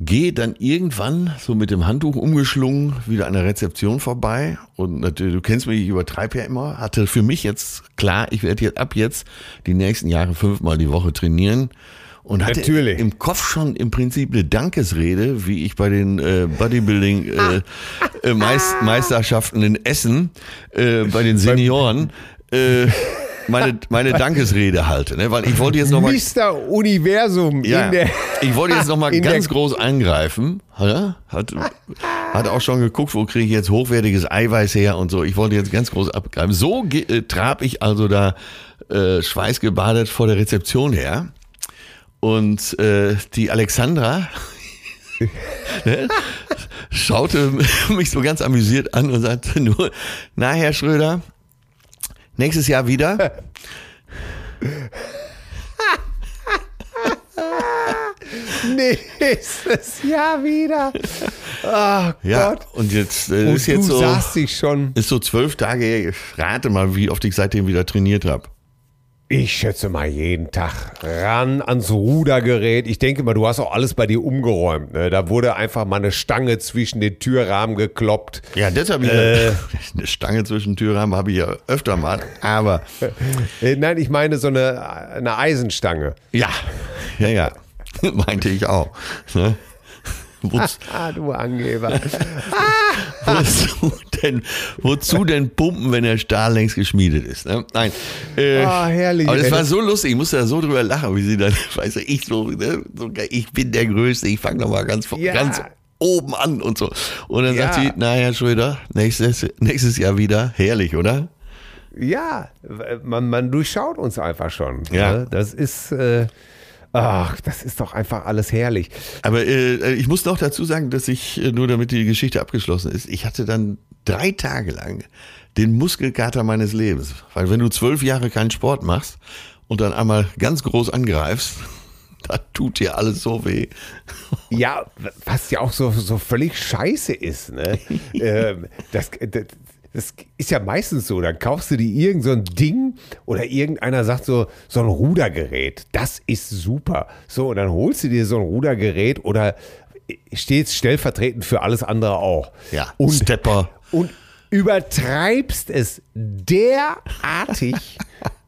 S3: gehe dann irgendwann so mit dem Handtuch umgeschlungen wieder an der Rezeption vorbei und natürlich, du kennst mich, ich übertreibe ja immer, hatte für mich jetzt klar, ich werde jetzt ab jetzt die nächsten Jahre fünfmal die Woche trainieren und hatte
S2: Natürlich.
S3: im Kopf schon im Prinzip eine Dankesrede, wie ich bei den äh, Bodybuilding äh, äh, Meist Meisterschaften in Essen äh, bei den Senioren äh, meine, meine Dankesrede halte, ne? weil ich wollte jetzt nochmal.
S2: Mr. Universum
S3: ja, in der. Ich wollte jetzt nochmal ganz groß eingreifen. Hat, hat auch schon geguckt, wo kriege ich jetzt hochwertiges Eiweiß her und so. Ich wollte jetzt ganz groß abgreifen. So äh, trab ich also da äh, schweißgebadet vor der Rezeption her. Und äh, die Alexandra ne, schaute mich so ganz amüsiert an und sagte nur, na Herr Schröder, Nächstes Jahr wieder.
S2: Nächstes Jahr wieder.
S3: Oh ja, Gott. und jetzt äh, ist jetzt so.
S2: Saßt dich schon.
S3: Ist so zwölf Tage her. Ich rate mal, wie oft ich seitdem wieder trainiert habe.
S2: Ich schätze mal jeden Tag ran ans Rudergerät. Ich denke mal, du hast auch alles bei dir umgeräumt. Ne? Da wurde einfach mal eine Stange zwischen den Türrahmen gekloppt.
S3: Ja, das habe ich. Äh, eine Stange zwischen den Türrahmen habe ich ja öfter mal. Aber
S2: äh, nein, ich meine so eine, eine Eisenstange.
S3: Ja, ja, ja, meinte ich auch. Ne?
S2: ah, du Angeber.
S3: wozu, denn, wozu denn pumpen, wenn der Stahl längst geschmiedet ist? Ne? Nein. Äh,
S2: oh, herrlich.
S3: Aber das war so lustig. Ich musste da so drüber lachen, wie sie dann, weißt du, ich so, ne, so ich bin der Größte, ich fange nochmal ganz, ja. ganz oben an und so. Und dann ja. sagt sie, na Herr Schröder, nächstes, nächstes Jahr wieder. Herrlich, oder?
S2: Ja, man, man durchschaut uns einfach schon.
S3: Ja.
S2: Ne? Das ist... Äh, Ach, das ist doch einfach alles herrlich.
S3: Aber äh, ich muss noch dazu sagen, dass ich, äh, nur damit die Geschichte abgeschlossen ist, ich hatte dann drei Tage lang den Muskelkater meines Lebens. Weil wenn du zwölf Jahre keinen Sport machst und dann einmal ganz groß angreifst, da tut dir alles so weh.
S2: Ja, was ja auch so, so völlig scheiße ist. Ne? ähm, das, das, das ist ja meistens so, dann kaufst du dir irgend so ein Ding oder irgendeiner sagt so, so ein Rudergerät, das ist super. So, und dann holst du dir so ein Rudergerät oder stehst stellvertretend für alles andere auch.
S3: Ja,
S2: und,
S3: Stepper.
S2: Und übertreibst es derartig,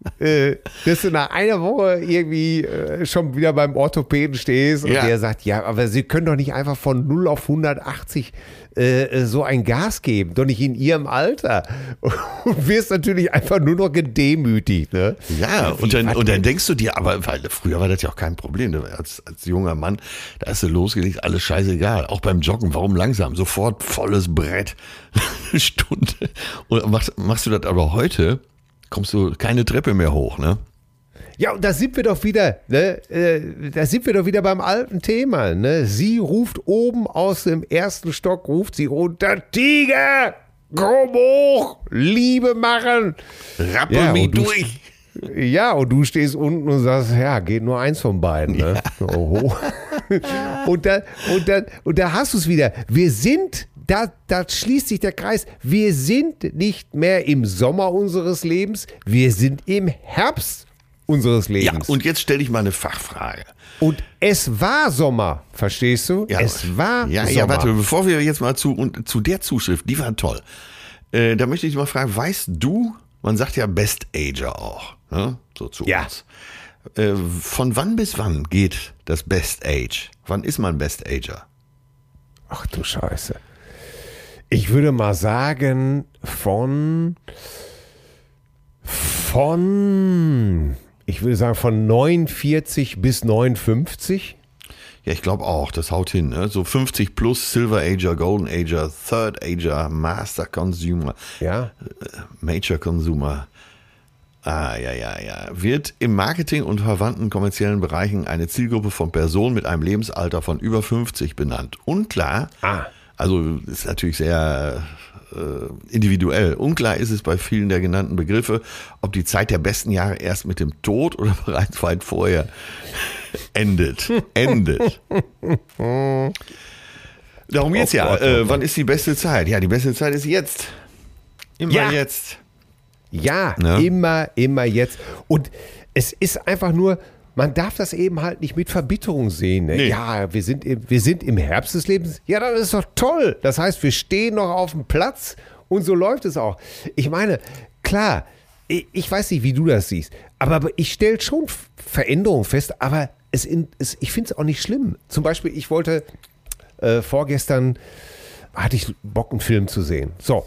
S2: äh, dass du nach einer Woche irgendwie äh, schon wieder beim Orthopäden stehst und
S3: Ja.
S2: der sagt, ja, aber Sie können doch nicht einfach von 0 auf 180 äh, so ein Gas geben, doch nicht in Ihrem Alter. Und wirst natürlich einfach nur noch gedemütigt. Ne?
S3: Ja,
S2: Wie,
S3: und dann, und dann denkst du dir, aber weil früher war das ja auch kein Problem. Als, als junger Mann, da hast du losgelegt, alles scheißegal. Auch beim Joggen, warum langsam? Sofort volles Brett. Eine Stunde. Und machst, machst du das aber heute, kommst du keine Treppe mehr hoch, ne?
S2: Ja, und da sind wir doch wieder, ne, äh, da sind wir doch wieder beim alten Thema. Ne? Sie ruft oben aus dem ersten Stock, ruft sie runter, Tiger, komm hoch, Liebe machen.
S3: Rappel
S2: Ja,
S3: mich durch.
S2: Ja, und du stehst unten und sagst, ja, geht nur eins von beiden. Ne? Oho. und, dann, und, dann, und da hast du es wieder. Wir sind, da, da schließt sich der Kreis, wir sind nicht mehr im Sommer unseres Lebens, wir sind im Herbst unseres
S3: Ja,
S2: Lebens.
S3: und jetzt stelle ich mal eine Fachfrage.
S2: Und es war Sommer, verstehst du?
S3: Ja,
S2: es war
S3: ja,
S2: Sommer.
S3: ja, warte, bevor wir jetzt mal zu, und zu der Zuschrift, die war toll. Äh, da möchte ich mal fragen, weißt du, man sagt ja Best Ager auch, ne? so zu
S2: Ja.
S3: uns. Äh, von wann bis wann geht das Best Age? Wann ist man Best Ager?
S2: Ach du Scheiße. Ich würde mal sagen, von. Von. Ich würde sagen, von 49 bis 59.
S3: Ja, ich glaube auch, das haut hin. Ne? So 50 plus Silver Ager, Golden Ager, Third Ager, Master Consumer,
S2: Ja.
S3: Major Consumer. Ah, ja, ja, ja. Wird im Marketing und verwandten kommerziellen Bereichen eine Zielgruppe von Personen mit einem Lebensalter von über 50 benannt. Unklar,
S2: Ah.
S3: Also ist natürlich sehr äh, individuell. Unklar ist es bei vielen der genannten Begriffe, ob die Zeit der besten Jahre erst mit dem Tod oder bereits weit vorher endet. Endet. Darum geht's
S2: Oh
S3: ja.
S2: Gott, oh
S3: äh, wann ist die beste Zeit? Ja, die beste Zeit ist jetzt. Immer
S2: Ja.
S3: jetzt.
S2: Ja,
S3: Ne?
S2: immer, immer jetzt. Und es ist einfach nur, man darf das eben halt nicht mit Verbitterung sehen. Ne?
S3: Nee.
S2: Ja, wir sind, im, wir sind im Herbst des Lebens. Ja, das ist doch toll. Das heißt, wir stehen noch auf dem Platz und so läuft es auch. Ich meine, klar, ich, ich weiß nicht, wie du das siehst, aber, ich stelle schon Veränderungen fest, aber es, in, es, ich finde es auch nicht schlimm. Zum Beispiel, ich wollte äh, vorgestern, hatte ich Bock, einen Film zu sehen. So,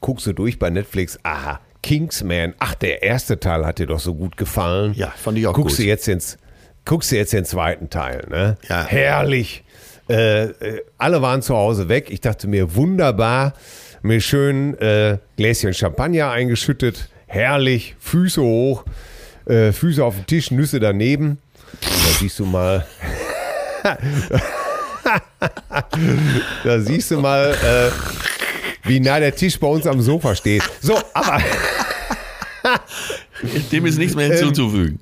S2: guckst du durch bei Netflix, aha, Kingsman, ach, der erste Teil hat dir doch so gut gefallen.
S3: Ja, fand ich auch
S2: guckst
S3: gut.
S2: Du jetzt ins, guckst du jetzt den zweiten Teil, ne?
S3: Ja.
S2: Herrlich. Äh, äh, alle waren zu Hause weg. Ich dachte mir, wunderbar, mir schön äh, Gläschen Champagner eingeschüttet, herrlich, Füße hoch, äh, Füße auf dem Tisch, Nüsse daneben. Da siehst du mal. da siehst du mal, äh, wie nah der Tisch bei uns am Sofa steht. So, aber
S3: Dem ist nichts mehr hinzuzufügen.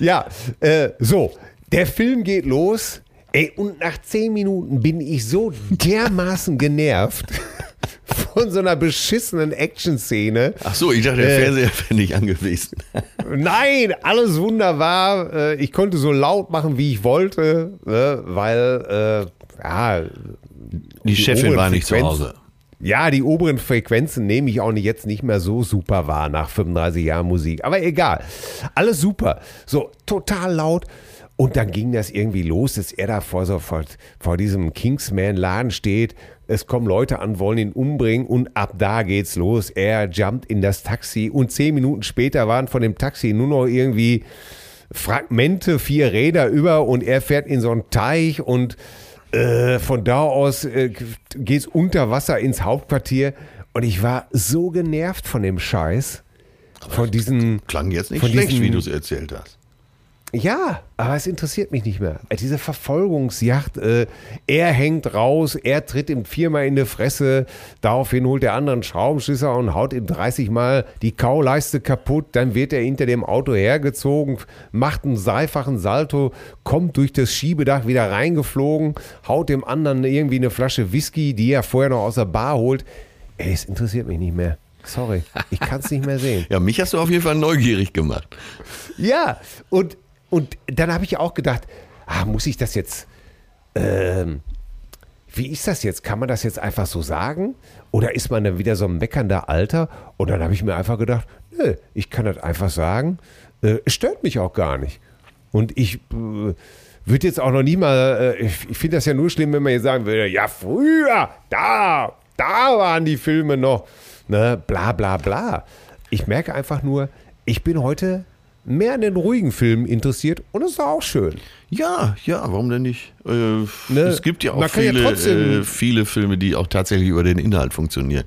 S2: ja, äh, so, der Film geht los. Ey, und nach zehn Minuten bin ich so dermaßen genervt von so einer beschissenen Action-Szene.
S3: Ach so, ich dachte, der
S2: Äh.
S3: Fernseher wäre nicht angewiesen.
S2: Nein, alles wunderbar. Äh, Ich konnte so laut machen, wie ich wollte, ne, weil, äh, ja.
S3: Die Chefin
S2: oberen
S3: war nicht zu Hause.
S2: Ja, die oberen Frequenzen nehme ich auch jetzt nicht mehr so super wahr nach 35 Jahren Musik. Aber egal. Alles super. So, total laut. Und dann ging das irgendwie los, dass er da vor, so, vor, vor diesem Kingsman-Laden steht. Es kommen Leute an, wollen ihn umbringen und ab da geht's los. Er jumpt in das Taxi und zehn Minuten später waren von dem Taxi nur noch irgendwie Fragmente, vier Räder über und er fährt in so einen Teich und äh, von da aus äh, geht's unter Wasser ins Hauptquartier und ich war so genervt von dem Scheiß, von diesen,
S3: Klang jetzt nicht
S2: Von
S3: schlecht,
S2: diesen-
S3: wie du es erzählt hast.
S2: Ja, aber es interessiert mich nicht mehr. Diese Verfolgungsjacht, äh, er hängt raus, er tritt ihm viermal in die Fresse, daraufhin holt der andere einen Schraubenschlüssel und haut ihm 30 Mal die Kauleiste kaputt, dann wird er hinter dem Auto hergezogen, macht einen seifachen Salto, kommt durch das Schiebedach wieder reingeflogen, haut dem anderen irgendwie eine Flasche Whisky, die er vorher noch aus der Bar holt. Ey, es interessiert mich nicht mehr. Sorry, ich kann es nicht mehr sehen.
S3: ja, mich hast du auf jeden Fall neugierig gemacht.
S2: Ja, und und dann habe ich auch gedacht, ah, muss ich das jetzt, ähm, wie ist das jetzt? Kann man das jetzt einfach so sagen? Oder ist man dann wieder so ein meckernder Alter? Und dann habe ich mir einfach gedacht, nö, ich kann das einfach sagen. Äh, es stört mich auch gar nicht. Und ich äh, würde jetzt auch noch nie mal, äh, ich, ich finde das ja nur schlimm, wenn man jetzt sagen würde, ja, früher, da, da waren die Filme noch, ne, bla bla bla. Ich merke einfach nur, ich bin heute mehr an den ruhigen Filmen interessiert und das ist auch schön.
S3: Ja, ja, warum denn nicht? Äh, ne? Es gibt ja auch viele, ja äh, viele Filme, die auch tatsächlich über den Inhalt funktionieren.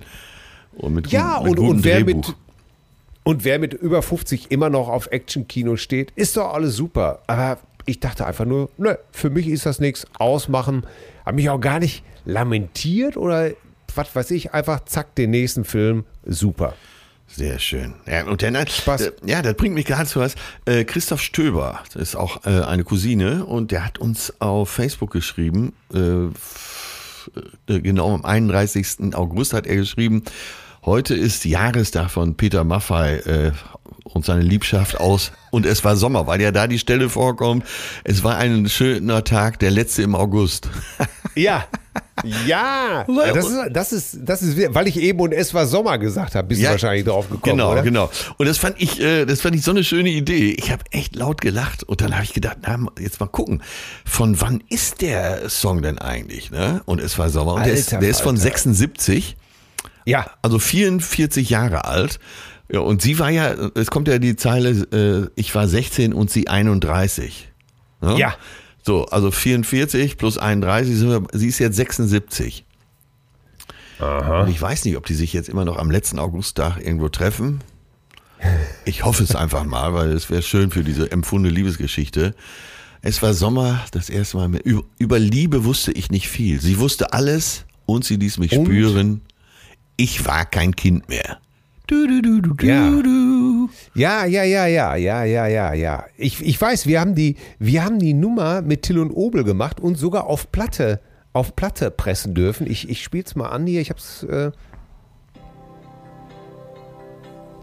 S2: Und mit, ja, mit und, und wer mit und wer mit über 50 immer noch auf Action-Kino steht, ist doch alles super. Aber ich dachte einfach nur, ne, für mich ist das nichts. Ausmachen. Habe mich auch gar nicht lamentiert oder was weiß ich, einfach zack, den nächsten Film. Super.
S3: Sehr schön. Ja, und dann, Spaß. Äh, ja, das bringt mich gerade zu was. Äh, Christoph Stöber, das ist auch äh, eine Cousine und der hat uns auf Facebook geschrieben, äh, genau am 31. August hat er geschrieben, heute ist Jahrestag von Peter Maffei und seine Liebschaft aus und es war Sommer, weil ja da die Stelle vorkommt. Es war ein schöner Tag, der letzte im August.
S2: Ja, ja, das ist, das ist, das ist, weil ich eben und es war Sommer gesagt habe, bist ja, du wahrscheinlich drauf gekommen.
S3: Genau,
S2: oder?
S3: genau. Und das fand ich, äh, das fand ich so eine schöne Idee. Ich habe echt laut gelacht und dann habe ich gedacht, na, jetzt mal gucken, von wann ist der Song denn eigentlich? Ne? Und es war Sommer und Alter, der, ist, der ist von 76. Ja. Also 44 Jahre alt. Ja, und sie war ja, es kommt ja die Zeile, äh, ich war 16 und sie 31.
S2: Ne? Ja.
S3: So, also 44 plus 31, sie ist jetzt 76. Aha. Und ich weiß nicht, ob die sich jetzt immer noch am letzten Augusttag irgendwo treffen. Ich hoffe es einfach mal, weil es wäre schön für diese empfundene Liebesgeschichte. Es war Sommer, das erste Mal. Mehr. Über Liebe wusste ich nicht viel. Sie wusste alles und sie ließ mich und? spüren, ich war kein Kind mehr.
S2: Du, du, du, du, ja. du. Ja, ja, ja, ja, ja, ja, ja, ja. Ich, ich weiß, wir haben, die, wir haben die Nummer mit Till und Obel gemacht und sogar auf Platte, auf Platte pressen dürfen. Ich, ich spiel's mal an hier. Ich hab's. Äh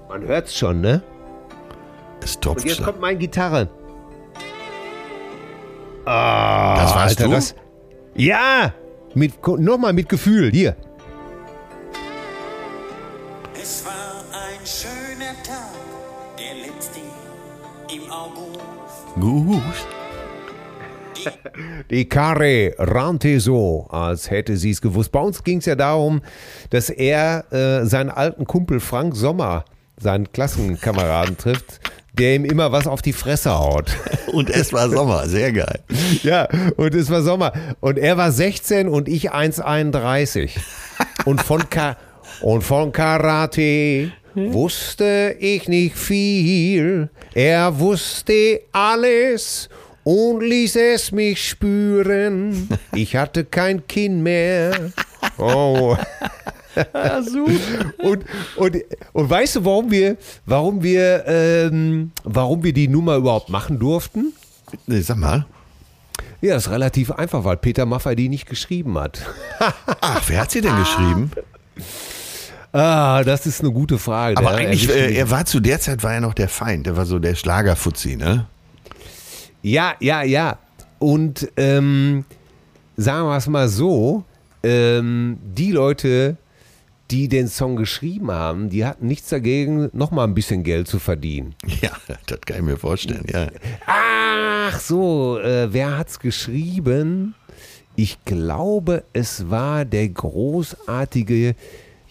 S2: Man hört's schon, ne?
S3: Es tropft
S2: Und jetzt kommt meine Gitarre.
S3: Ah, das warst Alter, du? Das,
S2: ja! Mit, nochmal mit Gefühl. Hier. Gut. Die Karre rannte so, als hätte sie es gewusst. Bei uns ging es ja darum, dass er äh, seinen alten Kumpel Frank Sommer, seinen Klassenkameraden trifft, der ihm immer was auf die Fresse haut.
S3: Und es war Sommer, sehr geil.
S2: Ja, und es war Sommer. Und er war 16 und ich 1,31. Und von, Ka und von Karate wusste ich nicht viel. Er wusste alles und ließ es mich spüren. Ich hatte kein Kinn mehr. Oh. Ja, und, und, und weißt du, warum wir, warum wir, ähm, warum wir die Nummer überhaupt machen durften?
S3: Nee, sag mal.
S2: Ja, das ist relativ einfach, weil Peter Maffay die nicht geschrieben hat.
S3: Ach, wer hat sie denn geschrieben?
S2: Ah, das ist eine gute Frage.
S3: Aber eigentlich, äh, er war zu der Zeit war er noch der Feind. Der war so der Schlagerfuzzi, ne?
S2: Ja, ja, ja. Und ähm, sagen wir es mal so, ähm, die Leute, die den Song geschrieben haben, die hatten nichts dagegen, nochmal ein bisschen Geld zu verdienen.
S3: Ja, das kann ich mir vorstellen, ja.
S2: Ach so, äh, wer hat's geschrieben? Ich glaube, es war der großartige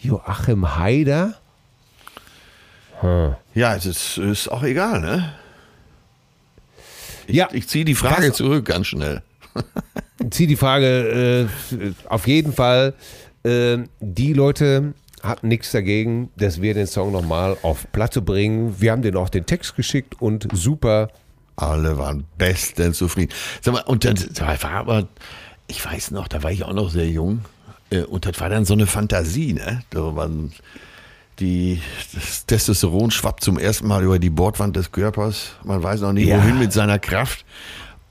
S2: Joachim Haider?
S3: Hm. Ja, es ist, ist, auch egal, ne? Ich, ja. Ich ziehe die Frage Was? zurück ganz schnell.
S2: ziehe die Frage äh, auf jeden Fall. Äh, die Leute hatten nichts dagegen, dass wir den Song nochmal auf Platte bringen. Wir haben den auch den Text geschickt und super
S3: Alle waren bestens zufrieden. Sag mal, und dann da war aber, ich weiß noch, da war ich auch noch sehr jung. Äh, Und das war dann so eine Fantasie, ne? Da waren die, das Testosteron schwappt zum ersten Mal über die Bordwand des Körpers. Man weiß noch nicht,
S2: Ja.
S3: wohin mit seiner Kraft.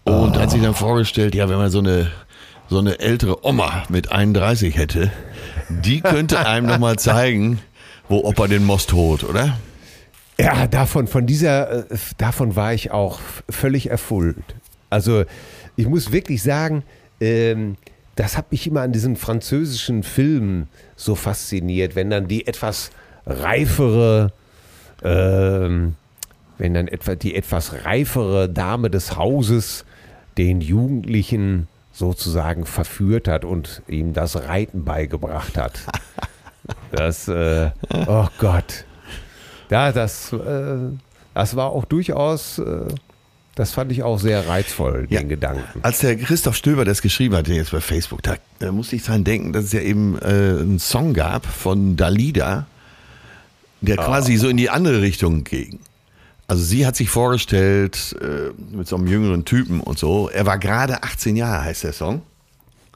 S3: Und hat sich dann vorgestellt, ja, wenn man so eine, so eine ältere Oma mit 31 hätte, die könnte einem nochmal zeigen, wo Opa den Most holt, oder?
S2: Ja, davon, von dieser, äh, davon war ich auch völlig erfüllt. Also ich muss wirklich sagen, ähm, das hat mich immer an diesen französischen Filmen so fasziniert, wenn dann die etwas reifere, ähm, wenn dann etwa die etwas reifere Dame des Hauses den Jugendlichen sozusagen verführt hat und ihm das Reiten beigebracht hat. Das, äh, oh Gott. Ja, das, äh, das war auch durchaus, äh, das fand ich auch sehr reizvoll, den
S3: Ja.
S2: Gedanken.
S3: Als der Christoph Stöber das geschrieben hatte jetzt bei Facebook, da musste ich dran denken, dass es ja eben äh, einen Song gab von Dalida, der quasi so in die andere Richtung ging. Also sie hat sich vorgestellt äh, mit so einem jüngeren Typen und so. Er war gerade 18 Jahre, heißt der Song.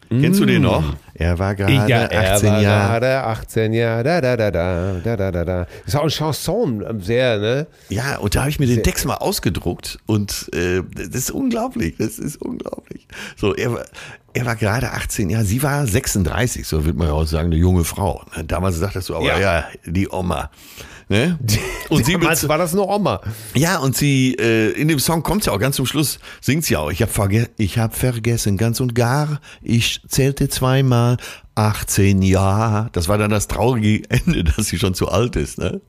S3: Kennst du den noch? Er war gerade
S2: ja, er
S3: 18
S2: war
S3: Jahre.
S2: gerade 18 Jahre, da, da, da, da, da, da, da, da. Das ist auch ein Chanson, ähm, sehr, ne?
S3: Ja, und da habe ich mir den Text mal ausgedruckt und äh, das ist unglaublich, das ist unglaublich. So, er war, er war gerade 18 Jahre, sie war 36, so wird man ja auch sagen, eine junge Frau. Ne? Damals sagtest du aber, ja,
S2: Ja.
S3: die Oma. Ne? Und sie
S2: Damals war das eine Oma.
S3: ja, und sie, äh, in dem Song kommt ja auch ganz zum Schluss, singt sie auch, ich habe verge ich hab vergessen, ganz und gar, ich zählte zweimal 18 Jahre. Das war dann das traurige Ende, dass sie schon zu alt ist. Ne?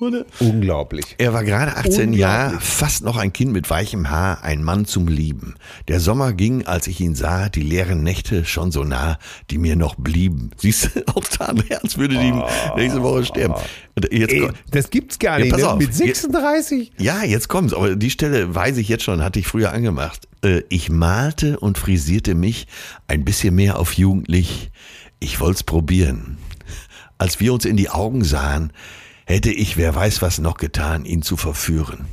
S3: Oder?
S2: Unglaublich.
S3: Er war gerade 18 Jahre, fast noch ein Kind mit weichem Haar, ein Mann zum Lieben. Der Sommer ging, als ich ihn sah, die leeren Nächte schon so nah, die mir noch blieben. Siehst du, auch da am Herz würde die nächste Woche sterben. Jetzt,
S2: Ey, das gibt's gar
S3: Ja,
S2: nicht,
S3: pass
S2: ne?
S3: auf.
S2: Mit 36?
S3: ja, jetzt kommt's, aber die Stelle weiß ich jetzt schon, hatte ich früher angemacht. Äh, Ich malte und frisierte mich ein bisschen mehr auf jugendlich. Ich wollt's probieren. Als wir uns in die Augen sahen, hätte ich, wer weiß was noch getan, ihn zu verführen.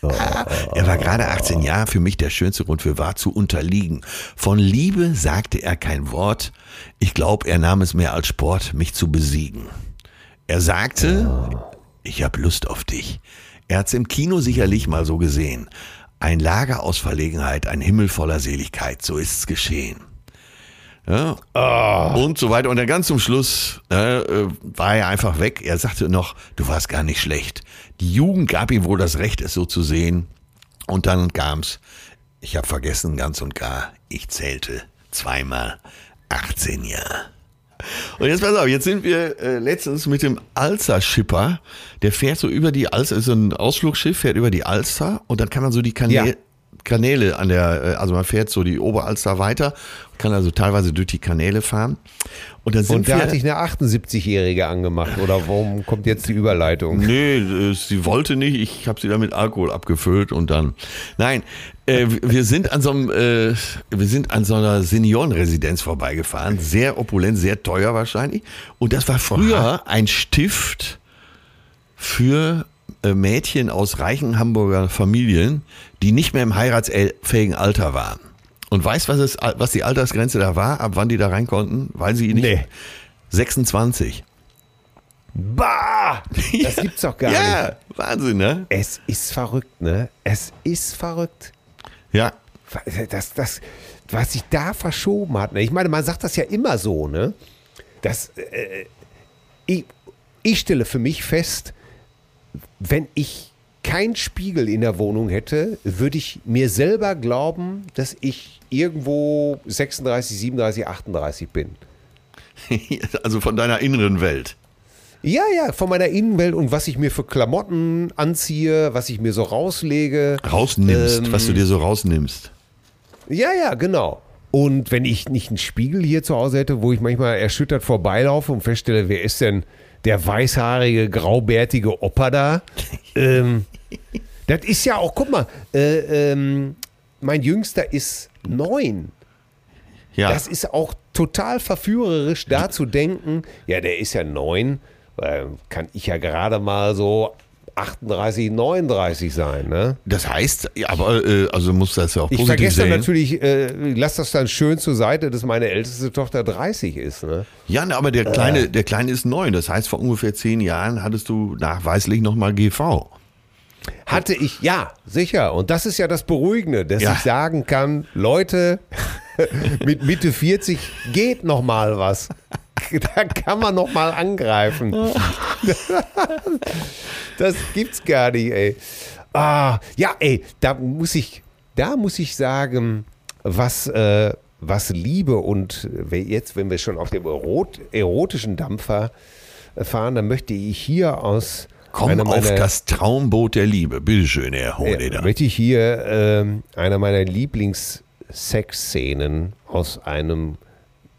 S3: er war gerade 18 Jahre, für mich der schönste Grund für war zu unterliegen. Von Liebe sagte er kein Wort. Ich glaube, er nahm es mehr als Sport, mich zu besiegen. Er sagte, ich hab Lust auf dich. Er hat's im Kino sicherlich mal so gesehen. Ein Lager aus Verlegenheit, ein Himmel voller Seligkeit, so ist's geschehen. Ja, Und so weiter. Und dann ganz zum Schluss äh, äh, war er einfach weg. Er sagte noch, du warst gar nicht schlecht. Die Jugend gab ihm wohl das Recht, es so zu sehen. Und dann kam's. Ich habe vergessen ganz und gar, ich zählte zweimal 18 Jahre. Und jetzt pass auf, jetzt sind wir äh, letztens mit dem Alster-Schipper. Der fährt so über die Alster, ist so ein Ausflugsschiff, fährt über die Alster und dann kann man so die Kanäle,
S2: Ja.
S3: Kanäle an der, äh, also man fährt so die Oberalster weiter, kann also teilweise durch die Kanäle fahren. Und dann sind
S2: Und da
S3: wir.
S2: hat sich eine 78-Jährige angemacht. Oder warum kommt jetzt die Überleitung?
S3: Nee, äh, sie wollte nicht. Ich habe sie dann mit Alkohol abgefüllt und dann. Nein, äh, wir sind an so einem, äh, wir sind an so einer Seniorenresidenz vorbeigefahren. Sehr opulent, sehr teuer wahrscheinlich. Und das war früher ein Stift für äh, Mädchen aus reichen Hamburger Familien, die nicht mehr im heiratsfähigen Alter waren. Und weißt was es, was die Altersgrenze da war, ab wann die da rein konnten? Weil sie nicht.
S2: Nee.
S3: 26.
S2: Bah! Das gibt's doch gar nicht.
S3: Ja, Wahnsinn, ne?
S2: Es ist verrückt, ne? Es ist verrückt.
S3: Ja.
S2: Das, das, was sich da verschoben hat. Ne? Ich meine, man sagt das ja immer so, ne? Das, äh, ich, ich stelle für mich fest, wenn ich keinen Spiegel in der Wohnung hätte, würde ich mir selber glauben, dass ich irgendwo 36, 37, 38 bin.
S3: Also von deiner inneren Welt.
S2: Ja, ja, von meiner Innenwelt und was ich mir für Klamotten anziehe, was ich mir so rauslege.
S3: Rausnimmst,
S2: Ähm,
S3: was du dir so rausnimmst.
S2: Ja, ja, genau. Und wenn ich nicht einen Spiegel hier zu Hause hätte, wo ich manchmal erschüttert vorbeilaufe und feststelle, wer ist denn der weißhaarige, graubärtige Opa da? ähm, das ist ja auch, guck mal, äh, ähm, mein Jüngster ist neun.
S3: Ja.
S2: Das ist auch total verführerisch, da zu denken, ja, der ist ja neun, kann ich ja gerade mal so 38, 39 sein. Ne?
S3: Das heißt, aber äh, also muss das ja auch
S2: Ich
S3: positiv
S2: vergesse dann
S3: sehen.
S2: natürlich, äh, lass das dann schön zur Seite, dass meine älteste Tochter 30 ist. Ne?
S3: Ja, ne, aber der kleine, der kleine ist neun. Das heißt, vor ungefähr zehn Jahren hattest du nachweislich nochmal GV.
S2: Hatte ich, ja, sicher. Und das ist ja das Beruhigende, dass
S3: Ja.
S2: ich sagen kann, Leute, mit Mitte 40 geht noch mal was. Da kann man noch mal angreifen. Das gibt's gar nicht, ey. Ah, ja, ey, da muss ich, da muss ich sagen, was, äh, was Liebe und wer- jetzt, wenn wir schon auf dem erot erotischen Dampfer fahren, dann möchte ich hier aus
S3: Komm
S2: einer
S3: auf
S2: meiner-
S3: das Traumboot der Liebe. Bitteschön, Herr
S2: ja,
S3: Hohneder.
S2: möchte ich hier ähm, einer meiner Lieblings-Sexszenen aus einem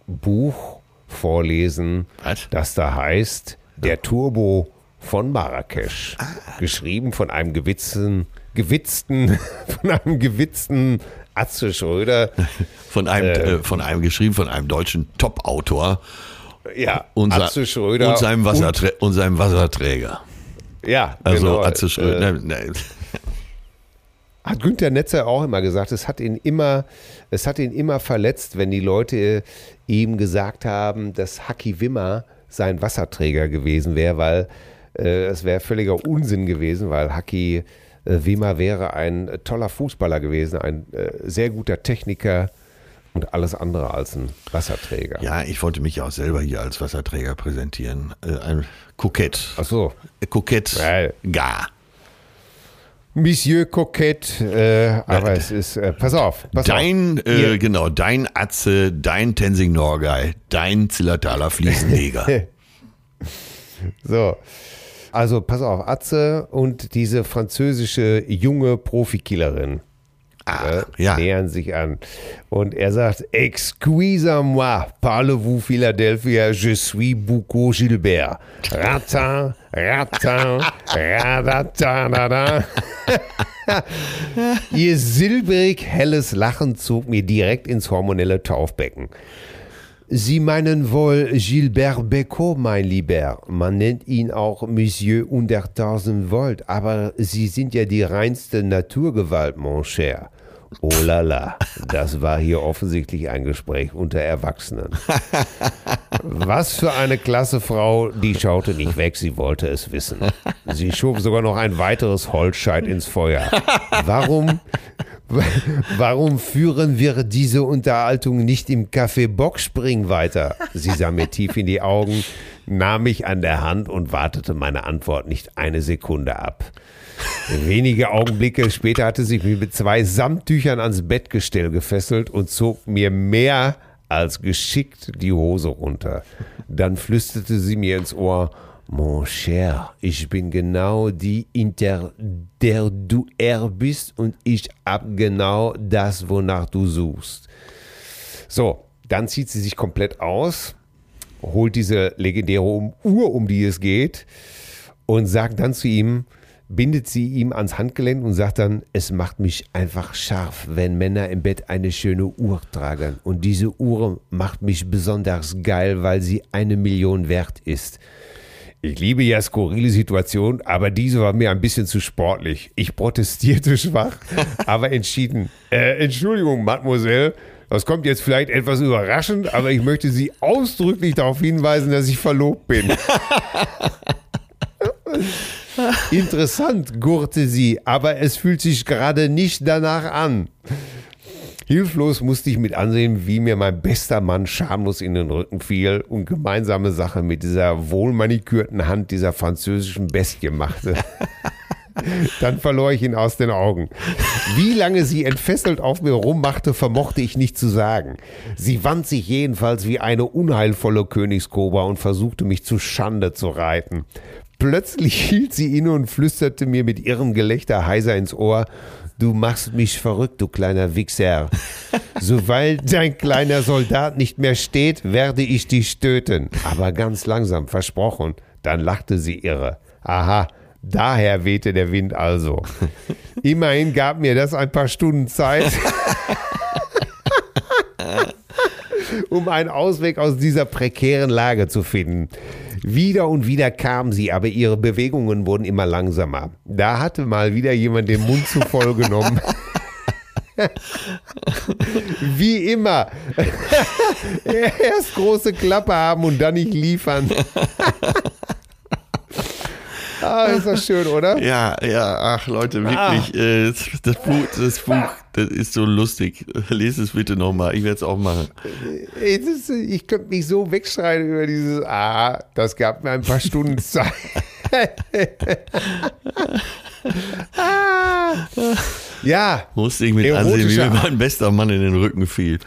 S2: Buch vorlesen,
S3: Was?
S2: das da heißt Der Turbo von Marrakesch.
S3: Ah.
S2: Geschrieben von einem gewitzten, gewitzten, von einem gewitzten Atze Schröder.
S3: Von einem, äh, von einem geschrieben von einem deutschen Top-Autor
S2: Ja,
S3: und, sa-
S2: Atze Schröder.
S3: und, seinem Wasserträ und seinem Wasserträger.
S2: ja,
S3: Also
S2: genau,
S3: Atze Schröder.
S2: äh,
S3: ne, ne,
S2: Hat Günther Netzer auch immer gesagt, es hat ihn immer, es hat ihn immer verletzt, wenn die Leute ihm gesagt haben, dass Haki Wimmer sein Wasserträger gewesen wäre, weil äh, es wäre völliger Unsinn gewesen, weil Haki äh, Wimmer wäre ein toller Fußballer gewesen, ein äh, sehr guter Techniker und alles andere als ein Wasserträger.
S3: ja, ich wollte mich auch selber hier als Wasserträger präsentieren. Äh, ein Kokett.
S2: Ach so.
S3: Kokett.
S2: Ja.
S3: Gar.
S2: Monsieur Coquette, äh, aber es ist, äh, pass auf, pass
S3: Dein,
S2: auf.
S3: äh, genau, dein Atze, dein Tenzing Norgay, dein Zillertaler Fliesenleger.
S2: So. Also pass auf, Atze und diese französische junge Profikillerin
S3: ah,
S2: äh,
S3: ja.
S2: nähern sich an. Und er sagt, Excusez-moi, parlez-vous Philadelphia, je suis Boucault Gilbert. Ratin, ratin, radatanada. Ihr silbrig helles Lachen zog mir direkt ins hormonelle Taufbecken. Sie meinen wohl Gilbert Becot, mein Lieber. Man nennt ihn auch Monsieur 100.000 Volt, aber Sie sind ja die reinste Naturgewalt, mon cher. Oh la la, das war hier offensichtlich ein Gespräch unter Erwachsenen. Was für eine klasse Frau, die schaute nicht weg, sie wollte es wissen. Sie schob sogar noch ein weiteres Holzscheit ins Feuer. Warum, warum führen wir diese Unterhaltung nicht im Café Bockspring weiter? Sie sah mir tief in die Augen, nahm mich an der Hand und wartete meine Antwort nicht eine Sekunde ab. Wenige Augenblicke später hatte sie mich mit zwei Samttüchern ans Bettgestell gefesselt und zog mir mehr als geschickt die Hose runter. Dann flüsterte sie mir ins Ohr, Mon cher, ich bin genau die, inter der du er bist und ich hab genau das, wonach du suchst. So, dann zieht sie sich komplett aus, holt diese legendäre Uhr, um die es geht, und sagt dann zu ihm, bindet sie ihm ans Handgelenk und sagt dann, es macht mich einfach scharf, wenn Männer im Bett eine schöne Uhr tragen. Und diese Uhr macht mich besonders geil, weil sie eine Million wert ist. Ich liebe ja skurrile Situationen, aber diese war mir ein bisschen zu sportlich. Ich protestierte schwach, aber entschieden. Äh, Entschuldigung, Mademoiselle, das kommt jetzt vielleicht etwas überraschend, aber ich möchte Sie ausdrücklich darauf hinweisen, dass ich verlobt bin. Interessant, gurrte sie, aber es fühlt sich gerade nicht danach an. Hilflos musste ich mit ansehen, wie mir mein bester Mann schamlos in den Rücken fiel und gemeinsame Sache mit dieser wohlmanikürten Hand dieser französischen Bestie machte. Dann verlor ich ihn aus den Augen. Wie lange sie entfesselt auf mir rummachte, vermochte ich nicht zu sagen. Sie wand sich jedenfalls wie eine unheilvolle Königskobra und versuchte mich zu Schande zu reiten. Plötzlich hielt sie inne und flüsterte mir mit ihrem Gelächter heiser ins Ohr, Du machst mich verrückt, du kleiner Wichser. Sobald dein kleiner Soldat nicht mehr steht, werde ich dich töten. Aber ganz langsam, versprochen. Dann lachte sie irre. Aha, daher wehte der Wind also. Immerhin gab mir das ein paar Stunden Zeit, um einen Ausweg aus dieser prekären Lage zu finden. Wieder und wieder kamen sie, aber ihre Bewegungen wurden immer langsamer. Da hatte mal wieder jemand den Mund zu voll genommen. Wie immer. Erst große Klappe haben und dann nicht liefern. Ah, ist das schön, oder?
S3: Ja, ja, ach Leute, wirklich, ah. äh, das, Buch, das Buch, das ist so lustig. Lest es bitte nochmal, ich werde es auch machen.
S2: Ist, ich könnte mich so wegschreien über dieses, ah, das gab mir ein paar Stunden Zeit. Ja.
S3: Musste ich mit ansehen, wie mir mein bester Mann in den Rücken fiel.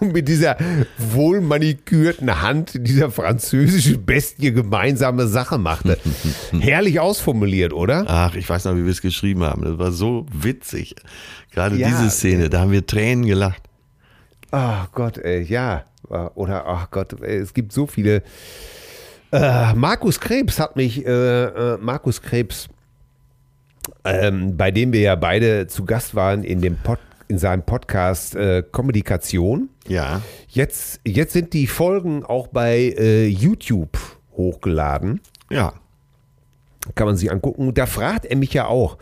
S2: Und mit dieser wohlmanikürten Hand dieser französischen Bestie gemeinsame Sache machte. Herrlich ausformuliert, oder?
S3: Ach, ich weiß noch, wie wir es geschrieben haben. Das war so witzig. Gerade ja, diese Szene, da haben wir Tränen gelacht.
S2: Ach Gott, ey, ja. Oder, ach Gott, ey, es gibt so viele. Äh, Markus Krebs hat mich, äh, äh, Markus Krebs ähm, bei dem wir ja beide zu Gast waren in dem Pod, in seinem Podcast äh, Kommunikation.
S3: Ja.
S2: Jetzt, jetzt sind die Folgen auch bei äh, YouTube hochgeladen.
S3: Ja.
S2: Kann man sich angucken. Da fragt er mich ja auch,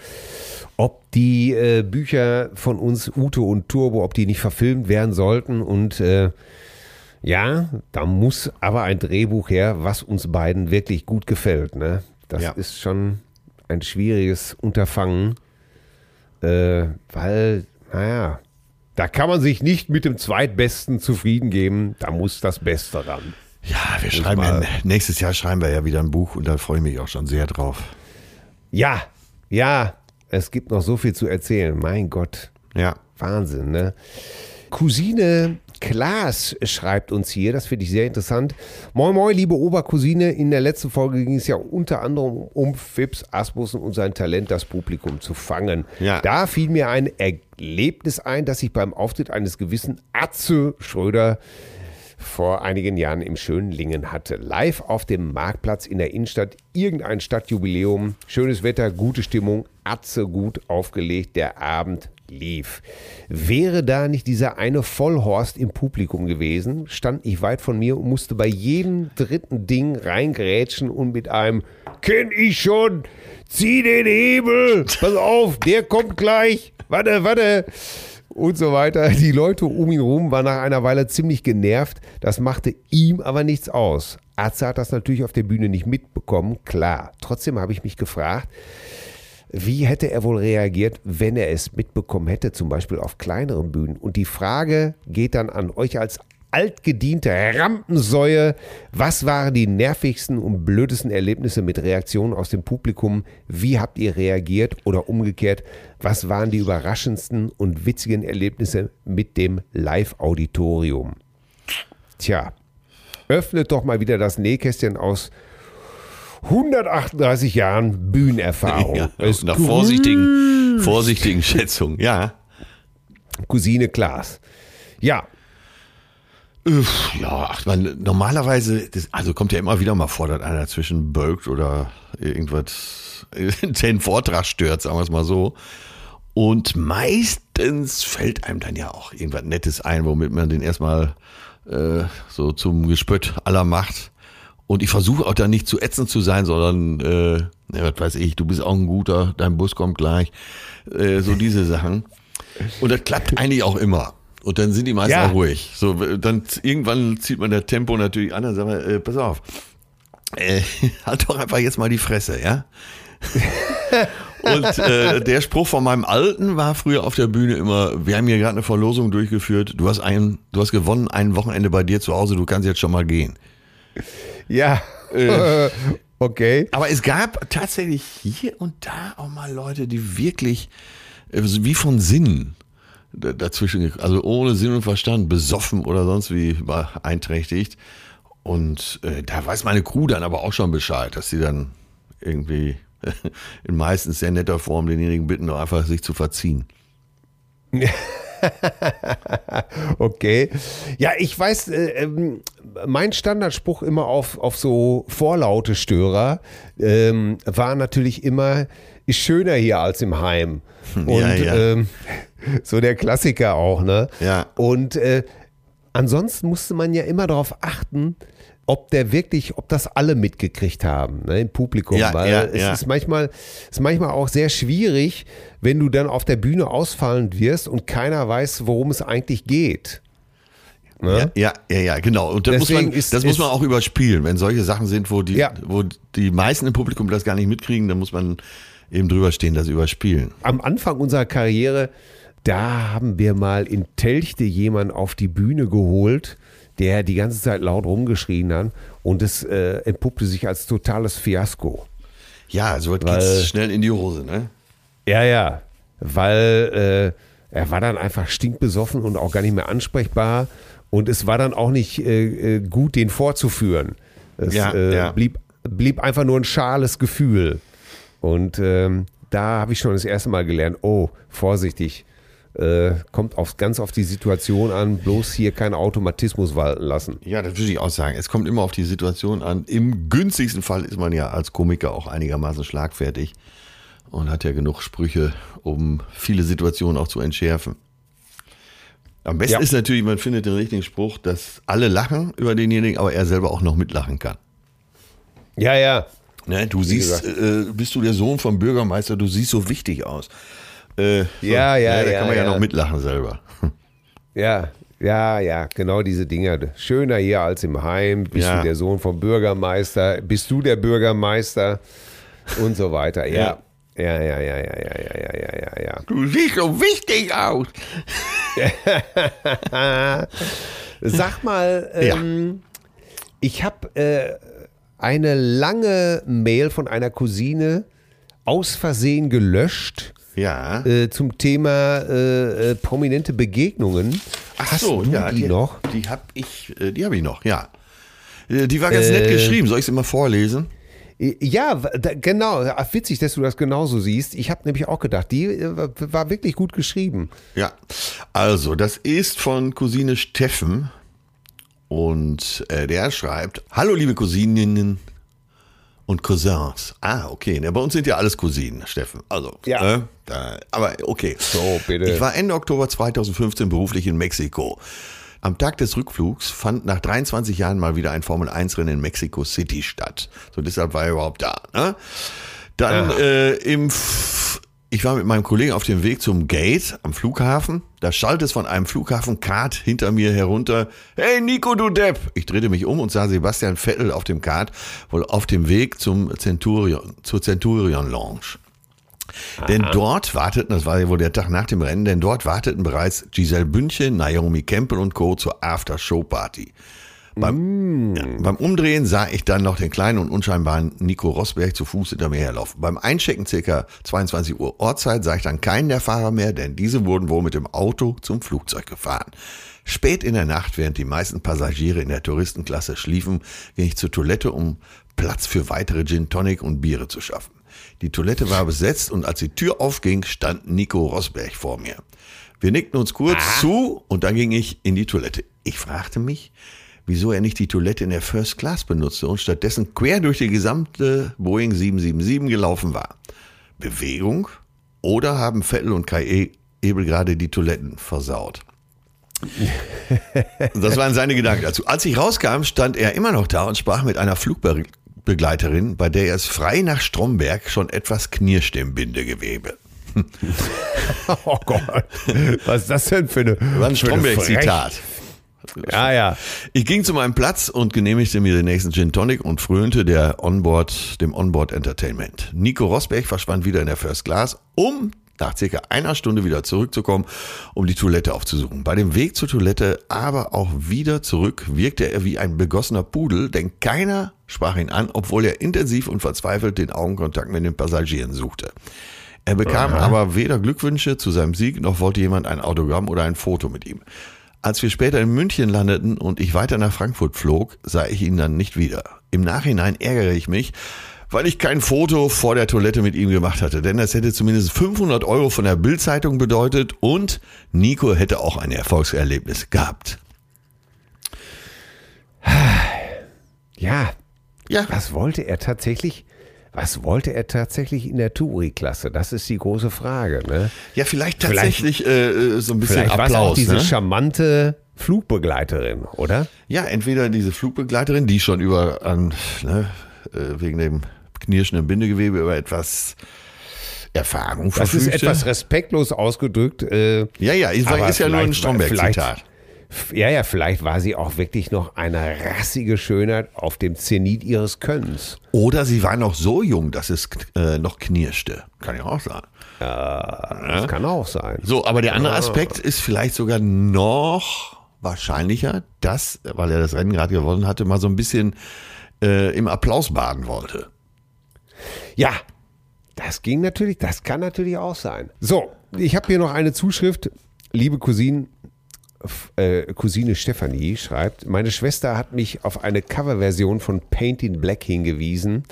S2: ob die äh, Bücher von uns, Ute und Turbo, ob die nicht verfilmt werden sollten. Und äh, ja, da muss aber ein Drehbuch her, was uns beiden wirklich gut gefällt. Ne? Das ja. ist schon ein schwieriges Unterfangen, äh, weil, naja, da kann man sich nicht mit dem Zweitbesten zufrieden geben, da muss das Beste ran.
S3: Ja, wir muss schreiben ja, nächstes Jahr schreiben wir ja wieder ein Buch und da freue ich mich auch schon sehr drauf.
S2: Ja, ja, es gibt noch so viel zu erzählen, mein Gott.
S3: Ja.
S2: Wahnsinn, ne? Cousine Klaas schreibt uns hier, das finde ich sehr interessant. Moin Moin, liebe Obercousine, in der letzten Folge ging es ja unter anderem um Fips Asmussen und sein Talent, das Publikum zu fangen. Ja. Da fiel mir ein Erlebnis ein, das ich beim Auftritt eines gewissen Atze Schröder vor einigen Jahren im schönen Lingen hatte. Live auf dem Marktplatz in der Innenstadt, irgendein Stadtjubiläum, schönes Wetter, gute Stimmung, Atze gut aufgelegt, der Abend lief. Wäre da nicht dieser eine Vollhorst im Publikum gewesen, stand ich weit von mir und musste bei jedem dritten Ding reingrätschen und mit einem Kenn ich schon, zieh den Hebel, pass auf, der kommt gleich, warte, warte und so weiter. Die Leute um ihn herum waren nach einer Weile ziemlich genervt. Das machte ihm aber nichts aus. Atze hat das natürlich auf der Bühne nicht mitbekommen, klar. Trotzdem habe ich mich gefragt, wie hätte er wohl reagiert, wenn er es mitbekommen hätte, zum Beispiel auf kleineren Bühnen? Und die Frage geht dann an euch als altgediente Rampensäue. Was waren die nervigsten und blödesten Erlebnisse mit Reaktionen aus dem Publikum? Wie habt ihr reagiert oder umgekehrt? Was waren die überraschendsten und witzigen Erlebnisse mit dem Live-Auditorium? Tja, öffnet doch mal wieder das Nähkästchen aus 138 Jahren Bühnenerfahrung. Ja,
S3: nach vorsichtigen, vorsichtigen Schätzungen, ja.
S2: Cousine Klaas. Ja.
S3: Ja, ach man, normalerweise, das, also kommt ja immer wieder mal vor, dass einer zwischen bölkt oder irgendwas, den Vortrag stört, sagen wir es mal so. Und meistens fällt einem dann ja auch irgendwas Nettes ein, womit man den erstmal äh, so zum Gespött aller macht. Und ich versuche auch da nicht zu ätzend zu sein, sondern, äh, ja, was weiß ich, du bist auch ein guter, dein Bus kommt gleich. Äh, so diese Sachen. Und das klappt eigentlich auch immer. Und dann sind die meisten ja. auch ruhig. So, dann irgendwann zieht man das Tempo natürlich an und sagt, äh, pass auf, äh, halt doch einfach jetzt mal die Fresse, ja? Und äh, der Spruch von meinem Alten war früher auf der Bühne immer, wir haben hier gerade eine Verlosung durchgeführt, du hast ein, du hast gewonnen, ein Wochenende bei dir zu Hause, du kannst jetzt schon mal gehen.
S2: Ja. Äh, okay.
S3: Aber es gab tatsächlich hier und da auch mal Leute, die wirklich äh, wie von Sinn dazwischen, also ohne Sinn und Verstand, besoffen oder sonst wie beeinträchtigt. Und äh, da weiß meine Crew dann aber auch schon Bescheid, dass sie dann irgendwie in meistens sehr netter Form denjenigen bitten, doch einfach sich zu verziehen.
S2: okay. Ja, ich weiß, äh, ähm, mein Standardspruch immer auf, auf so vorlaute Störer ähm, war natürlich immer, ist schöner hier als im Heim. Und ja, ja. Ähm, so der Klassiker auch, ne?
S3: Ja.
S2: Und äh, ansonsten musste man ja immer darauf achten, ob der wirklich, ob das alle mitgekriegt haben ne, im Publikum.
S3: Ja,
S2: weil
S3: ja,
S2: es
S3: ja.
S2: ist manchmal, ist manchmal auch sehr schwierig, wenn du dann auf der Bühne ausfallend wirst und keiner weiß, worum es eigentlich geht. Ne?
S3: Ja, ja, ja, genau. Und das, muss man,
S2: ist-
S3: das muss
S2: ist-
S3: man auch überspielen. Wenn solche Sachen sind, wo die,
S2: Ja.
S3: wo die meisten im Publikum das gar nicht mitkriegen, dann muss man eben drüber stehen, das überspielen.
S2: Am Anfang unserer Karriere, da haben wir mal in Telchte jemanden auf die Bühne geholt, der die ganze Zeit laut rumgeschrien hat und es äh, entpuppte sich als totales Fiasko.
S3: Ja, so
S2: Weil-
S3: geht's schnell in die Hose, ne?
S2: Ja, ja, weil äh, er war dann einfach stinkbesoffen und auch gar nicht mehr ansprechbar und es war dann auch nicht äh, äh, gut, den vorzuführen. Es
S3: Ja,
S2: äh,
S3: ja.
S2: Blieb, blieb einfach nur ein schales Gefühl. Und ähm, da habe ich schon das erste Mal gelernt, oh, vorsichtig, äh, kommt auf, ganz auf die Situation an, bloß hier keinen Automatismus walten lassen.
S3: Ja, das würde ich auch sagen. Es kommt immer auf die Situation an. Im günstigsten Fall ist man ja als Komiker auch einigermaßen schlagfertig und hat ja genug Sprüche, um viele Situationen auch zu entschärfen. Am besten
S2: Ja.
S3: ist natürlich, man findet den richtigen Spruch, dass alle lachen über denjenigen, aber er selber auch noch mitlachen kann.
S2: Ja, ja,
S3: Ne, du siehst, äh, bist du der Sohn vom Bürgermeister, du siehst so wichtig aus. Äh, so,
S2: Ja, ja,
S3: ne, Da
S2: ja,
S3: kann man ja,
S2: ja.
S3: noch mitlachen selber.
S2: Ja, ja, ja, genau diese Dinger. Schöner hier als im Heim. Bist
S3: Ja.
S2: du der Sohn vom Bürgermeister? Bist du der Bürgermeister? Und so weiter. Ja. Ja, ja, ja, ja, ja, ja, ja, ja, ja, ja.
S3: Du siehst so wichtig aus.
S2: Sag mal, ähm, ich habe äh, eine lange Mail von einer Cousine aus Versehen gelöscht
S3: Ja.
S2: äh, zum Thema äh, äh, prominente Begegnungen.
S3: Ach
S2: Hast
S3: so, ja,
S2: die, noch?
S3: Die habe ich, äh, die habe ich noch, ja. Äh, Die war ganz nett geschrieben. Soll ich sie mal vorlesen?
S2: Ja, da, genau. Witzig, dass du das genauso siehst. Ich habe nämlich auch gedacht, die äh, war- war wirklich gut geschrieben.
S3: Ja. Also, das ist von Cousine Steffen. Und äh, der schreibt: Hallo, liebe Cousininnen und Cousins. Ah, okay. Ja, bei uns sind ja alles Cousinen, Steffen. Also,
S2: Ja.
S3: äh, da, aber okay.
S2: So, bitte.
S3: Ich war Ende Oktober 2015 beruflich in Mexiko. Am Tag des Rückflugs fand nach 23 Jahren mal wieder ein Formel-1-Rennen in Mexico City statt. So deshalb war er überhaupt da. Ne? Dann äh, im F ich war mit meinem Kollegen auf dem Weg zum Gate am Flughafen. Da schallt es von einem Flughafenkart hinter mir herunter. Hey Nico, du Depp! Ich drehte mich um und sah Sebastian Vettel auf dem Kart, wohl auf dem Weg zum Centurion, zur Centurion Lounge. Denn dort warteten, das war ja wohl der Tag nach dem Rennen, denn dort warteten bereits Giselle Bündchen, Naomi Campbell und Co. zur After-Show-Party. Beim, ja, beim Umdrehen sah ich dann noch den kleinen und unscheinbaren Nico Rosberg zu Fuß hinter mir herlaufen. Beim Einchecken circa 22 Uhr Ortszeit sah ich dann keinen der Fahrer mehr, denn diese wurden wohl mit dem Auto zum Flugzeug gefahren. Spät in der Nacht, während die meisten Passagiere in der Touristenklasse schliefen, ging ich zur Toilette, um Platz für weitere Gin Tonic und Biere zu schaffen. Die Toilette war besetzt und als die Tür aufging, stand Nico Rosberg vor mir. Wir nickten uns kurz zu und dann ging ich in die Toilette. Ich fragte mich, wieso er nicht die Toilette in der First Class benutzte und stattdessen quer durch die gesamte Boeing 777 gelaufen war. Bewegung? Oder haben Vettel und Kai E- Ebel gerade die Toiletten versaut? Das waren seine Gedanken dazu. Als ich rauskam, stand er immer noch da und sprach mit einer Flugbegleiterin, bei der es frei nach Stromberg schon etwas knirschte im Bindegewebe.
S2: Oh Gott, was ist das denn für eine,
S3: War ein Stromberg-Zitat.
S2: Ja, ja.
S3: Ich ging zu meinem Platz und genehmigte mir den nächsten Gin Tonic und frönte der Onboard, dem Onboard Entertainment. Nico Rosberg verschwand wieder in der First Class, um nach circa einer Stunde wieder zurückzukommen, um die Toilette aufzusuchen. Bei dem Weg zur Toilette, aber auch wieder zurück, wirkte er wie ein begossener Pudel, denn keiner sprach ihn an, obwohl er intensiv und verzweifelt den Augenkontakt mit den Passagieren suchte. Er bekam aber weder Glückwünsche zu seinem Sieg, noch wollte jemand ein Autogramm oder ein Foto mit ihm. Als wir später in München landeten und ich weiter nach Frankfurt flog, sah ich ihn dann nicht wieder. Im Nachhinein ärgere ich mich, weil ich kein Foto vor der Toilette mit ihm gemacht hatte, denn das hätte zumindest 500 Euro von der Bildzeitung bedeutet und Nico hätte auch ein Erfolgserlebnis gehabt.
S2: Ja,
S3: Ja,
S2: was wollte er tatsächlich? Was wollte er tatsächlich in der Touri-Klasse? Das ist die große Frage. Ne?
S3: ja vielleicht tatsächlich äh, so ein bisschen
S2: Vielleicht es auch
S3: Applaus.
S2: diese
S3: ne?
S2: charmante, Flugbegleiterin, oder?
S3: Ja, entweder diese Flugbegleiterin, die schon über an, ne, äh, wegen dem knirschenden Bindegewebe über etwas Erfahrung
S2: Das ist etwas respektlos ausgedrückt. Äh,
S3: Ja, ja, ist, ja nur ein
S2: vielleicht-
S3: Stromberg-Zitat.
S2: Ja, ja, vielleicht war sie auch wirklich noch eine rassige Schönheit auf dem Zenit ihres Könnens.
S3: Oder sie war noch so jung, dass es äh, noch knirschte. Kann ja auch sein.
S2: Das kann auch sein.
S3: So, aber der
S2: Ah.
S3: andere Aspekt ist vielleicht sogar noch wahrscheinlicher, dass, weil er das Rennen gerade gewonnen hatte, mal so ein bisschen äh, im Applaus baden wollte.
S2: Ja, das ging natürlich, das kann natürlich auch sein. So, ich habe hier noch eine Zuschrift. Liebe Cousine, äh, Cousine Stefanie schreibt, meine Schwester hat mich auf eine Coverversion von Paint in Black hingewiesen,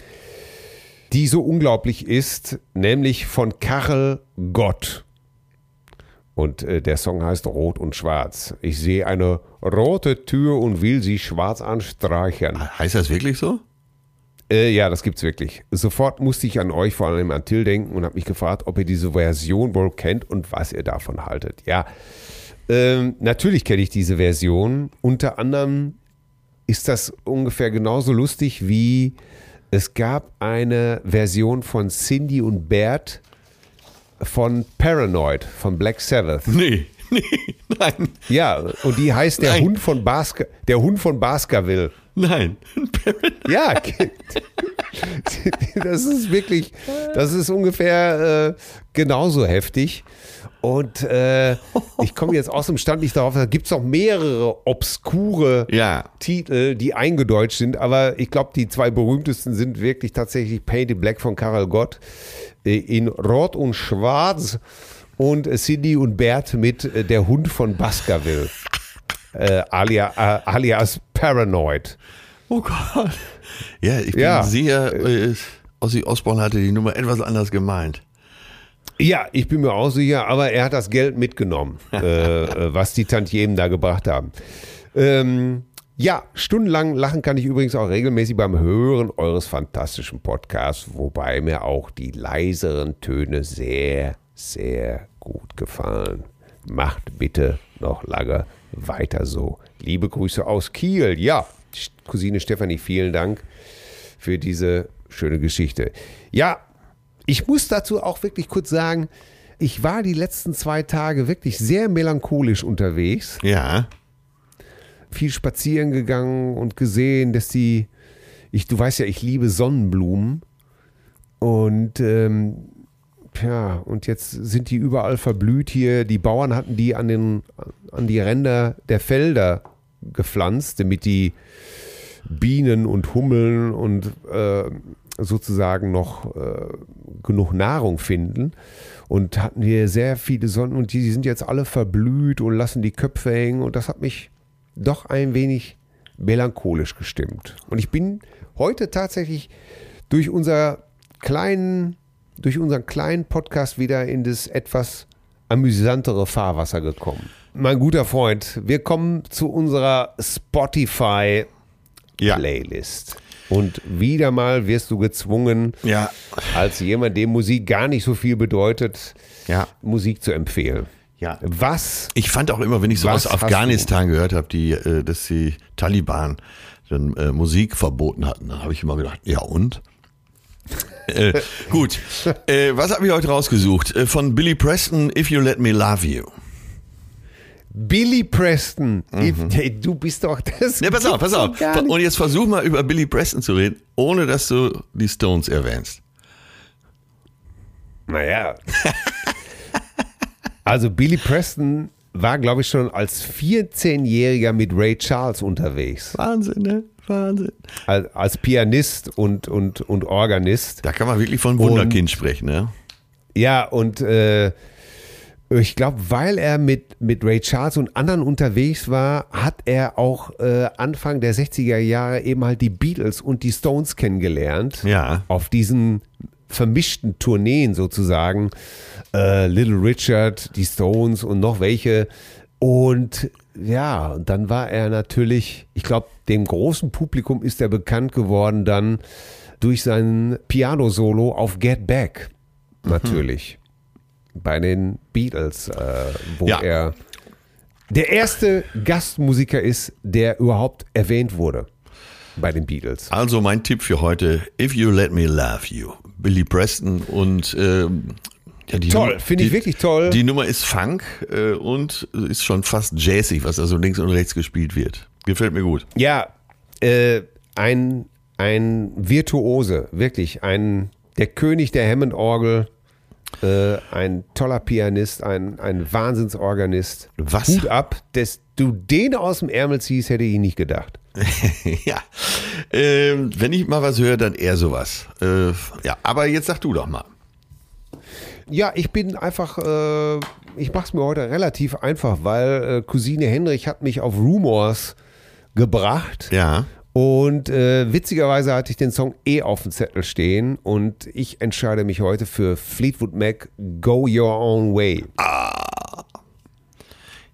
S2: die so unglaublich ist, nämlich von Karel Gott. Und äh, der Song heißt Rot und Schwarz. Ich sehe eine rote Tür und will sie schwarz anstreichen.
S3: Heißt das wirklich so?
S2: Äh, ja, das gibt's wirklich. Sofort musste ich an euch, vor allem an Till denken und habe mich gefragt, ob ihr diese Version wohl kennt und was ihr davon haltet. Ja, ähm, natürlich kenne ich diese Version. Unter anderem ist das ungefähr genauso lustig wie es gab eine Version von Cindy und Bert von Paranoid von Black Sabbath.
S3: Nee, nee, nein,
S2: Ja, und die heißt der
S3: Nein.
S2: Hund von Basker, der Hund von Baskerville.
S3: Nein.
S2: Ja, das ist wirklich, das ist ungefähr äh, genauso heftig. Und äh, ich komme jetzt aus dem Stand nicht darauf, da gibt es noch mehrere obskure
S3: Ja.
S2: Titel, die eingedeutscht sind, aber ich glaube, die zwei berühmtesten sind wirklich tatsächlich Painted Black von Karel Gott äh, in Rot und Schwarz und Cindy und Bert mit äh, Der Hund von Baskerville, äh, alia, äh, alias Paranoid.
S3: Oh Gott. Ja, ich bin
S2: Ja.
S3: sicher, äh, Ossi Osborn hatte die Nummer etwas anders gemeint.
S2: Ja, ich bin mir auch sicher, aber er hat das Geld mitgenommen, äh, äh, was die Tantiemen da gebracht haben. Ähm, ja, stundenlang lachen kann ich übrigens auch regelmäßig beim Hören eures fantastischen Podcasts, wobei mir auch die leiseren Töne sehr, sehr gut gefallen. Macht bitte noch lange weiter so. Liebe Grüße aus Kiel. Ja, Cousine Stefanie, vielen Dank für diese schöne Geschichte. Ja, ich muss dazu auch wirklich kurz sagen, ich war die letzten zwei Tage wirklich sehr melancholisch unterwegs.
S3: Ja.
S2: Viel spazieren gegangen und gesehen, dass die, ich, du weißt ja, ich liebe Sonnenblumen. Und ähm, ja, und jetzt sind die überall verblüht hier. Die Bauern hatten die an, den, an die Ränder der Felder gepflanzt, damit die Bienen und Hummeln und äh, sozusagen noch äh, genug Nahrung finden. Und hatten hier sehr viele Sonnen und die, die sind jetzt alle verblüht und lassen die Köpfe hängen. Und das hat mich doch ein wenig melancholisch gestimmt. Und ich bin heute tatsächlich durch unser kleinen, durch unseren kleinen Podcast wieder in das etwas amüsantere Fahrwasser gekommen. Mein guter Freund, wir kommen zu unserer Spotify
S3: Ja.
S2: Playlist. Und wieder mal wirst du gezwungen,
S3: Ja.
S2: als jemand, dem Musik gar nicht so viel bedeutet,
S3: Ja.
S2: Musik zu empfehlen.
S3: Ja.
S2: Was?
S3: Ich fand auch immer, wenn ich so aus Afghanistan gehört habe, die, äh, dass die Taliban dann äh, Musik verboten hatten, dann habe ich immer gedacht, ja und? Äh, gut, äh, was habe ich heute rausgesucht? Äh, von Billy Preston, If You Let Me Love You.
S2: Billy Preston. Hey, du bist doch das.
S3: Mhm. Ja, pass auf, pass auf. Und jetzt versuch mal über Billy Preston zu reden, ohne dass du die Stones erwähnst.
S2: Naja. also Billy Preston war, glaube ich, schon als 14-Jähriger mit Ray Charles unterwegs.
S3: Wahnsinn, ne? Wahnsinn.
S2: Als, als Pianist und, und, und Organist.
S3: Da kann man wirklich von Wunderkind sprechen, ne?
S2: Ja, und äh, ich glaube, weil er mit, mit Ray Charles und anderen unterwegs war, hat er auch äh, Anfang der 60er Jahre eben halt die Beatles und die Stones kennengelernt.
S3: Ja.
S2: Auf diesen vermischten Tourneen sozusagen. Äh, Little Richard, die Stones und noch welche. Und ja, und dann war er natürlich, ich glaube, dem großen Publikum ist er bekannt geworden dann durch sein Piano-Solo auf Get Back. Natürlich. Bei den Beatles, äh, wo
S3: Ja.
S2: er der erste Gastmusiker ist, der überhaupt erwähnt wurde bei den Beatles.
S3: Also mein Tipp für heute, If You Let Me Love You, Billy Preston und ähm, ja, die
S2: toll, finde ich wirklich toll.
S3: Die Nummer ist Funk äh, und ist schon fast jazzig, was da so links und rechts gespielt wird. Gefällt mir gut.
S2: Ja, äh, ein, ein Virtuose, wirklich, ein, der König der Hammond-Orgel, äh, ein toller Pianist, ein, ein Wahnsinnsorganist.
S3: Was?
S2: Hut ab, dass du den aus dem Ärmel ziehst, hätte ich nicht gedacht.
S3: ja, ähm, wenn ich mal was höre, dann eher sowas. Äh, ja, aber jetzt sag du doch mal.
S2: Ja, ich bin einfach, äh, ich mache es mir heute relativ einfach, weil äh, Cousine Henrich hat mich auf Rumors gebracht.
S3: Ja.
S2: Und äh, witzigerweise hatte ich den Song eh auf dem Zettel stehen und ich entscheide mich heute für Fleetwood Mac Go Your Own Way.
S3: Ah.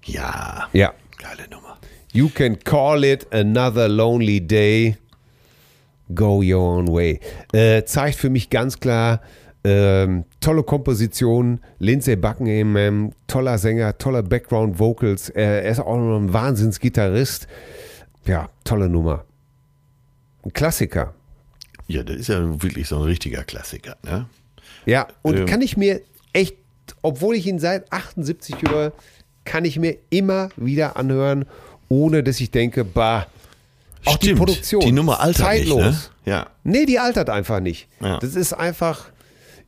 S3: Ja.
S2: Ja.
S3: Geile Nummer.
S2: You can call it another lonely day. Go Your Own Way. Äh, zeigt für mich ganz klar, ähm, tolle Komposition, Lindsay Buckingham, toller Sänger, toller Background Vocals. Er, er ist auch noch ein Wahnsinnsgitarrist. Ja, tolle Nummer. Ein Klassiker.
S3: Ja, das ist ja wirklich so ein richtiger Klassiker. Ne?
S2: Ja, und ähm. kann ich mir echt, obwohl ich ihn seit 78 höre, kann ich mir immer wieder anhören, ohne dass ich denke, bah, auch
S3: Stimmt,
S2: die Produktion.
S3: Die Nummer altert
S2: zeitlos.
S3: nicht, ne?
S2: Ja. Nee, die altert einfach nicht.
S3: Ja.
S2: Das ist einfach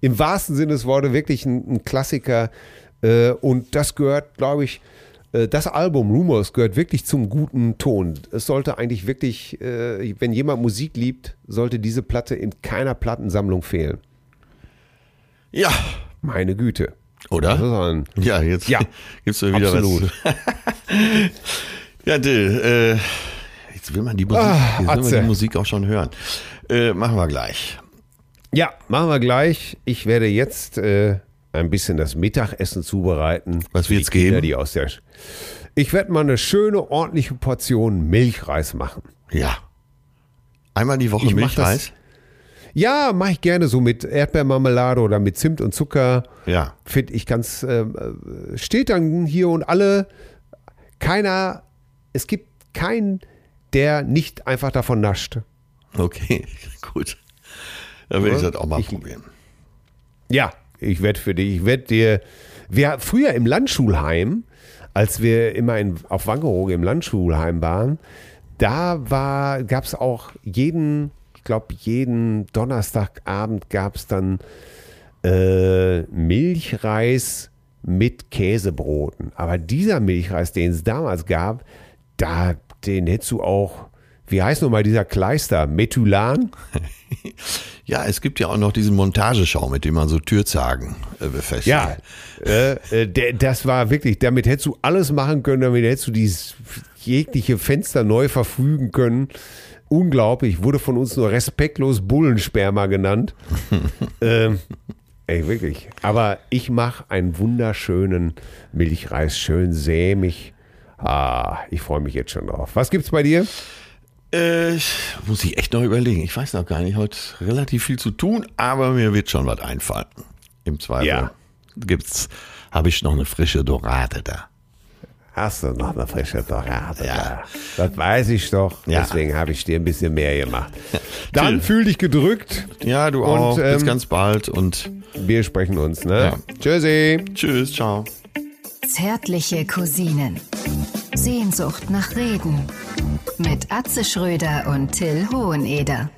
S2: im wahrsten Sinne des Wortes wirklich ein, ein Klassiker. Äh, und das gehört, glaube ich, äh, das Album Rumors gehört wirklich zum guten Ton. Es sollte eigentlich wirklich, äh, wenn jemand Musik liebt, sollte diese Platte in keiner Plattensammlung fehlen.
S3: Ja.
S2: Meine Güte.
S3: Oder? Ja, jetzt
S2: ja,
S3: gibt's ja wieder
S2: absolut.
S3: was. ja, Dill, äh, jetzt will man die Musik,
S2: Ah,
S3: jetzt will man die Musik auch schon hören. Äh, machen wir gleich.
S2: Ja, machen wir gleich. Ich werde jetzt äh, ein bisschen das Mittagessen zubereiten.
S3: Was
S2: die
S3: wird's
S2: Kinder,
S3: geben?
S2: Die aus der ich werde mal eine schöne, ordentliche Portion Milchreis machen.
S3: Ja. Einmal die Woche
S2: Ich
S3: Milchreis?
S2: Ja, mache ich gerne so mit Erdbeermarmelade oder mit Zimt und Zucker.
S3: Ja.
S2: Finde ich ganz, äh, steht dann hier und alle, keiner, es gibt keinen, der nicht einfach davon nascht.
S3: Okay, gut. Dann
S2: Ja,
S3: ich das auch mal
S2: ich-
S3: probieren.
S2: Ja, ich werde für dich, ich werde dir, wir früher im Landschulheim, als wir immer in, auf Wangerooge im Landschulheim waren, da war, gab es auch jeden, ich glaube, jeden Donnerstagabend gab es dann äh, Milchreis mit Käsebroten. Aber dieser Milchreis, den es damals gab, da, den hättest du auch, wie heißt nochmal dieser Kleister? Methylan?
S3: Ja, es gibt ja auch noch diesen Montageschaum, mit dem man so Türzagen äh, befestigt.
S2: Ja, äh, äh, das war wirklich, damit hättest du alles machen können, damit hättest du dieses jegliche Fenster neu verfügen können. Unglaublich, wurde von uns nur respektlos Bullensperma genannt. ähm, ey, wirklich. Aber ich mache einen wunderschönen Milchreis, schön sämig. Ah, ich freue mich jetzt schon drauf. Was gibt's bei dir?
S3: Äh, muss ich echt noch überlegen. Ich weiß noch gar nicht. Heute relativ viel zu tun, aber mir wird schon was einfallen. Im Zweifel
S2: Ja.
S3: gibt's, habe ich noch eine frische Dorade da.
S2: Hast du noch eine frische Dorade?
S3: Ja.
S2: da? Das weiß ich doch.
S3: Ja.
S2: Deswegen habe ich dir ein bisschen mehr gemacht. Dann
S3: Till.
S2: fühl dich gedrückt.
S3: Ja, du
S2: Und,
S3: auch. Bis
S2: ähm,
S3: ganz bald und
S2: Wir sprechen uns, ne?
S3: Ja.
S2: Tschüssi.
S3: tschüss, ciao.
S1: Zärtliche Cousinen. Sehnsucht nach Reden. Mit Atze Schröder und Till Hoheneder.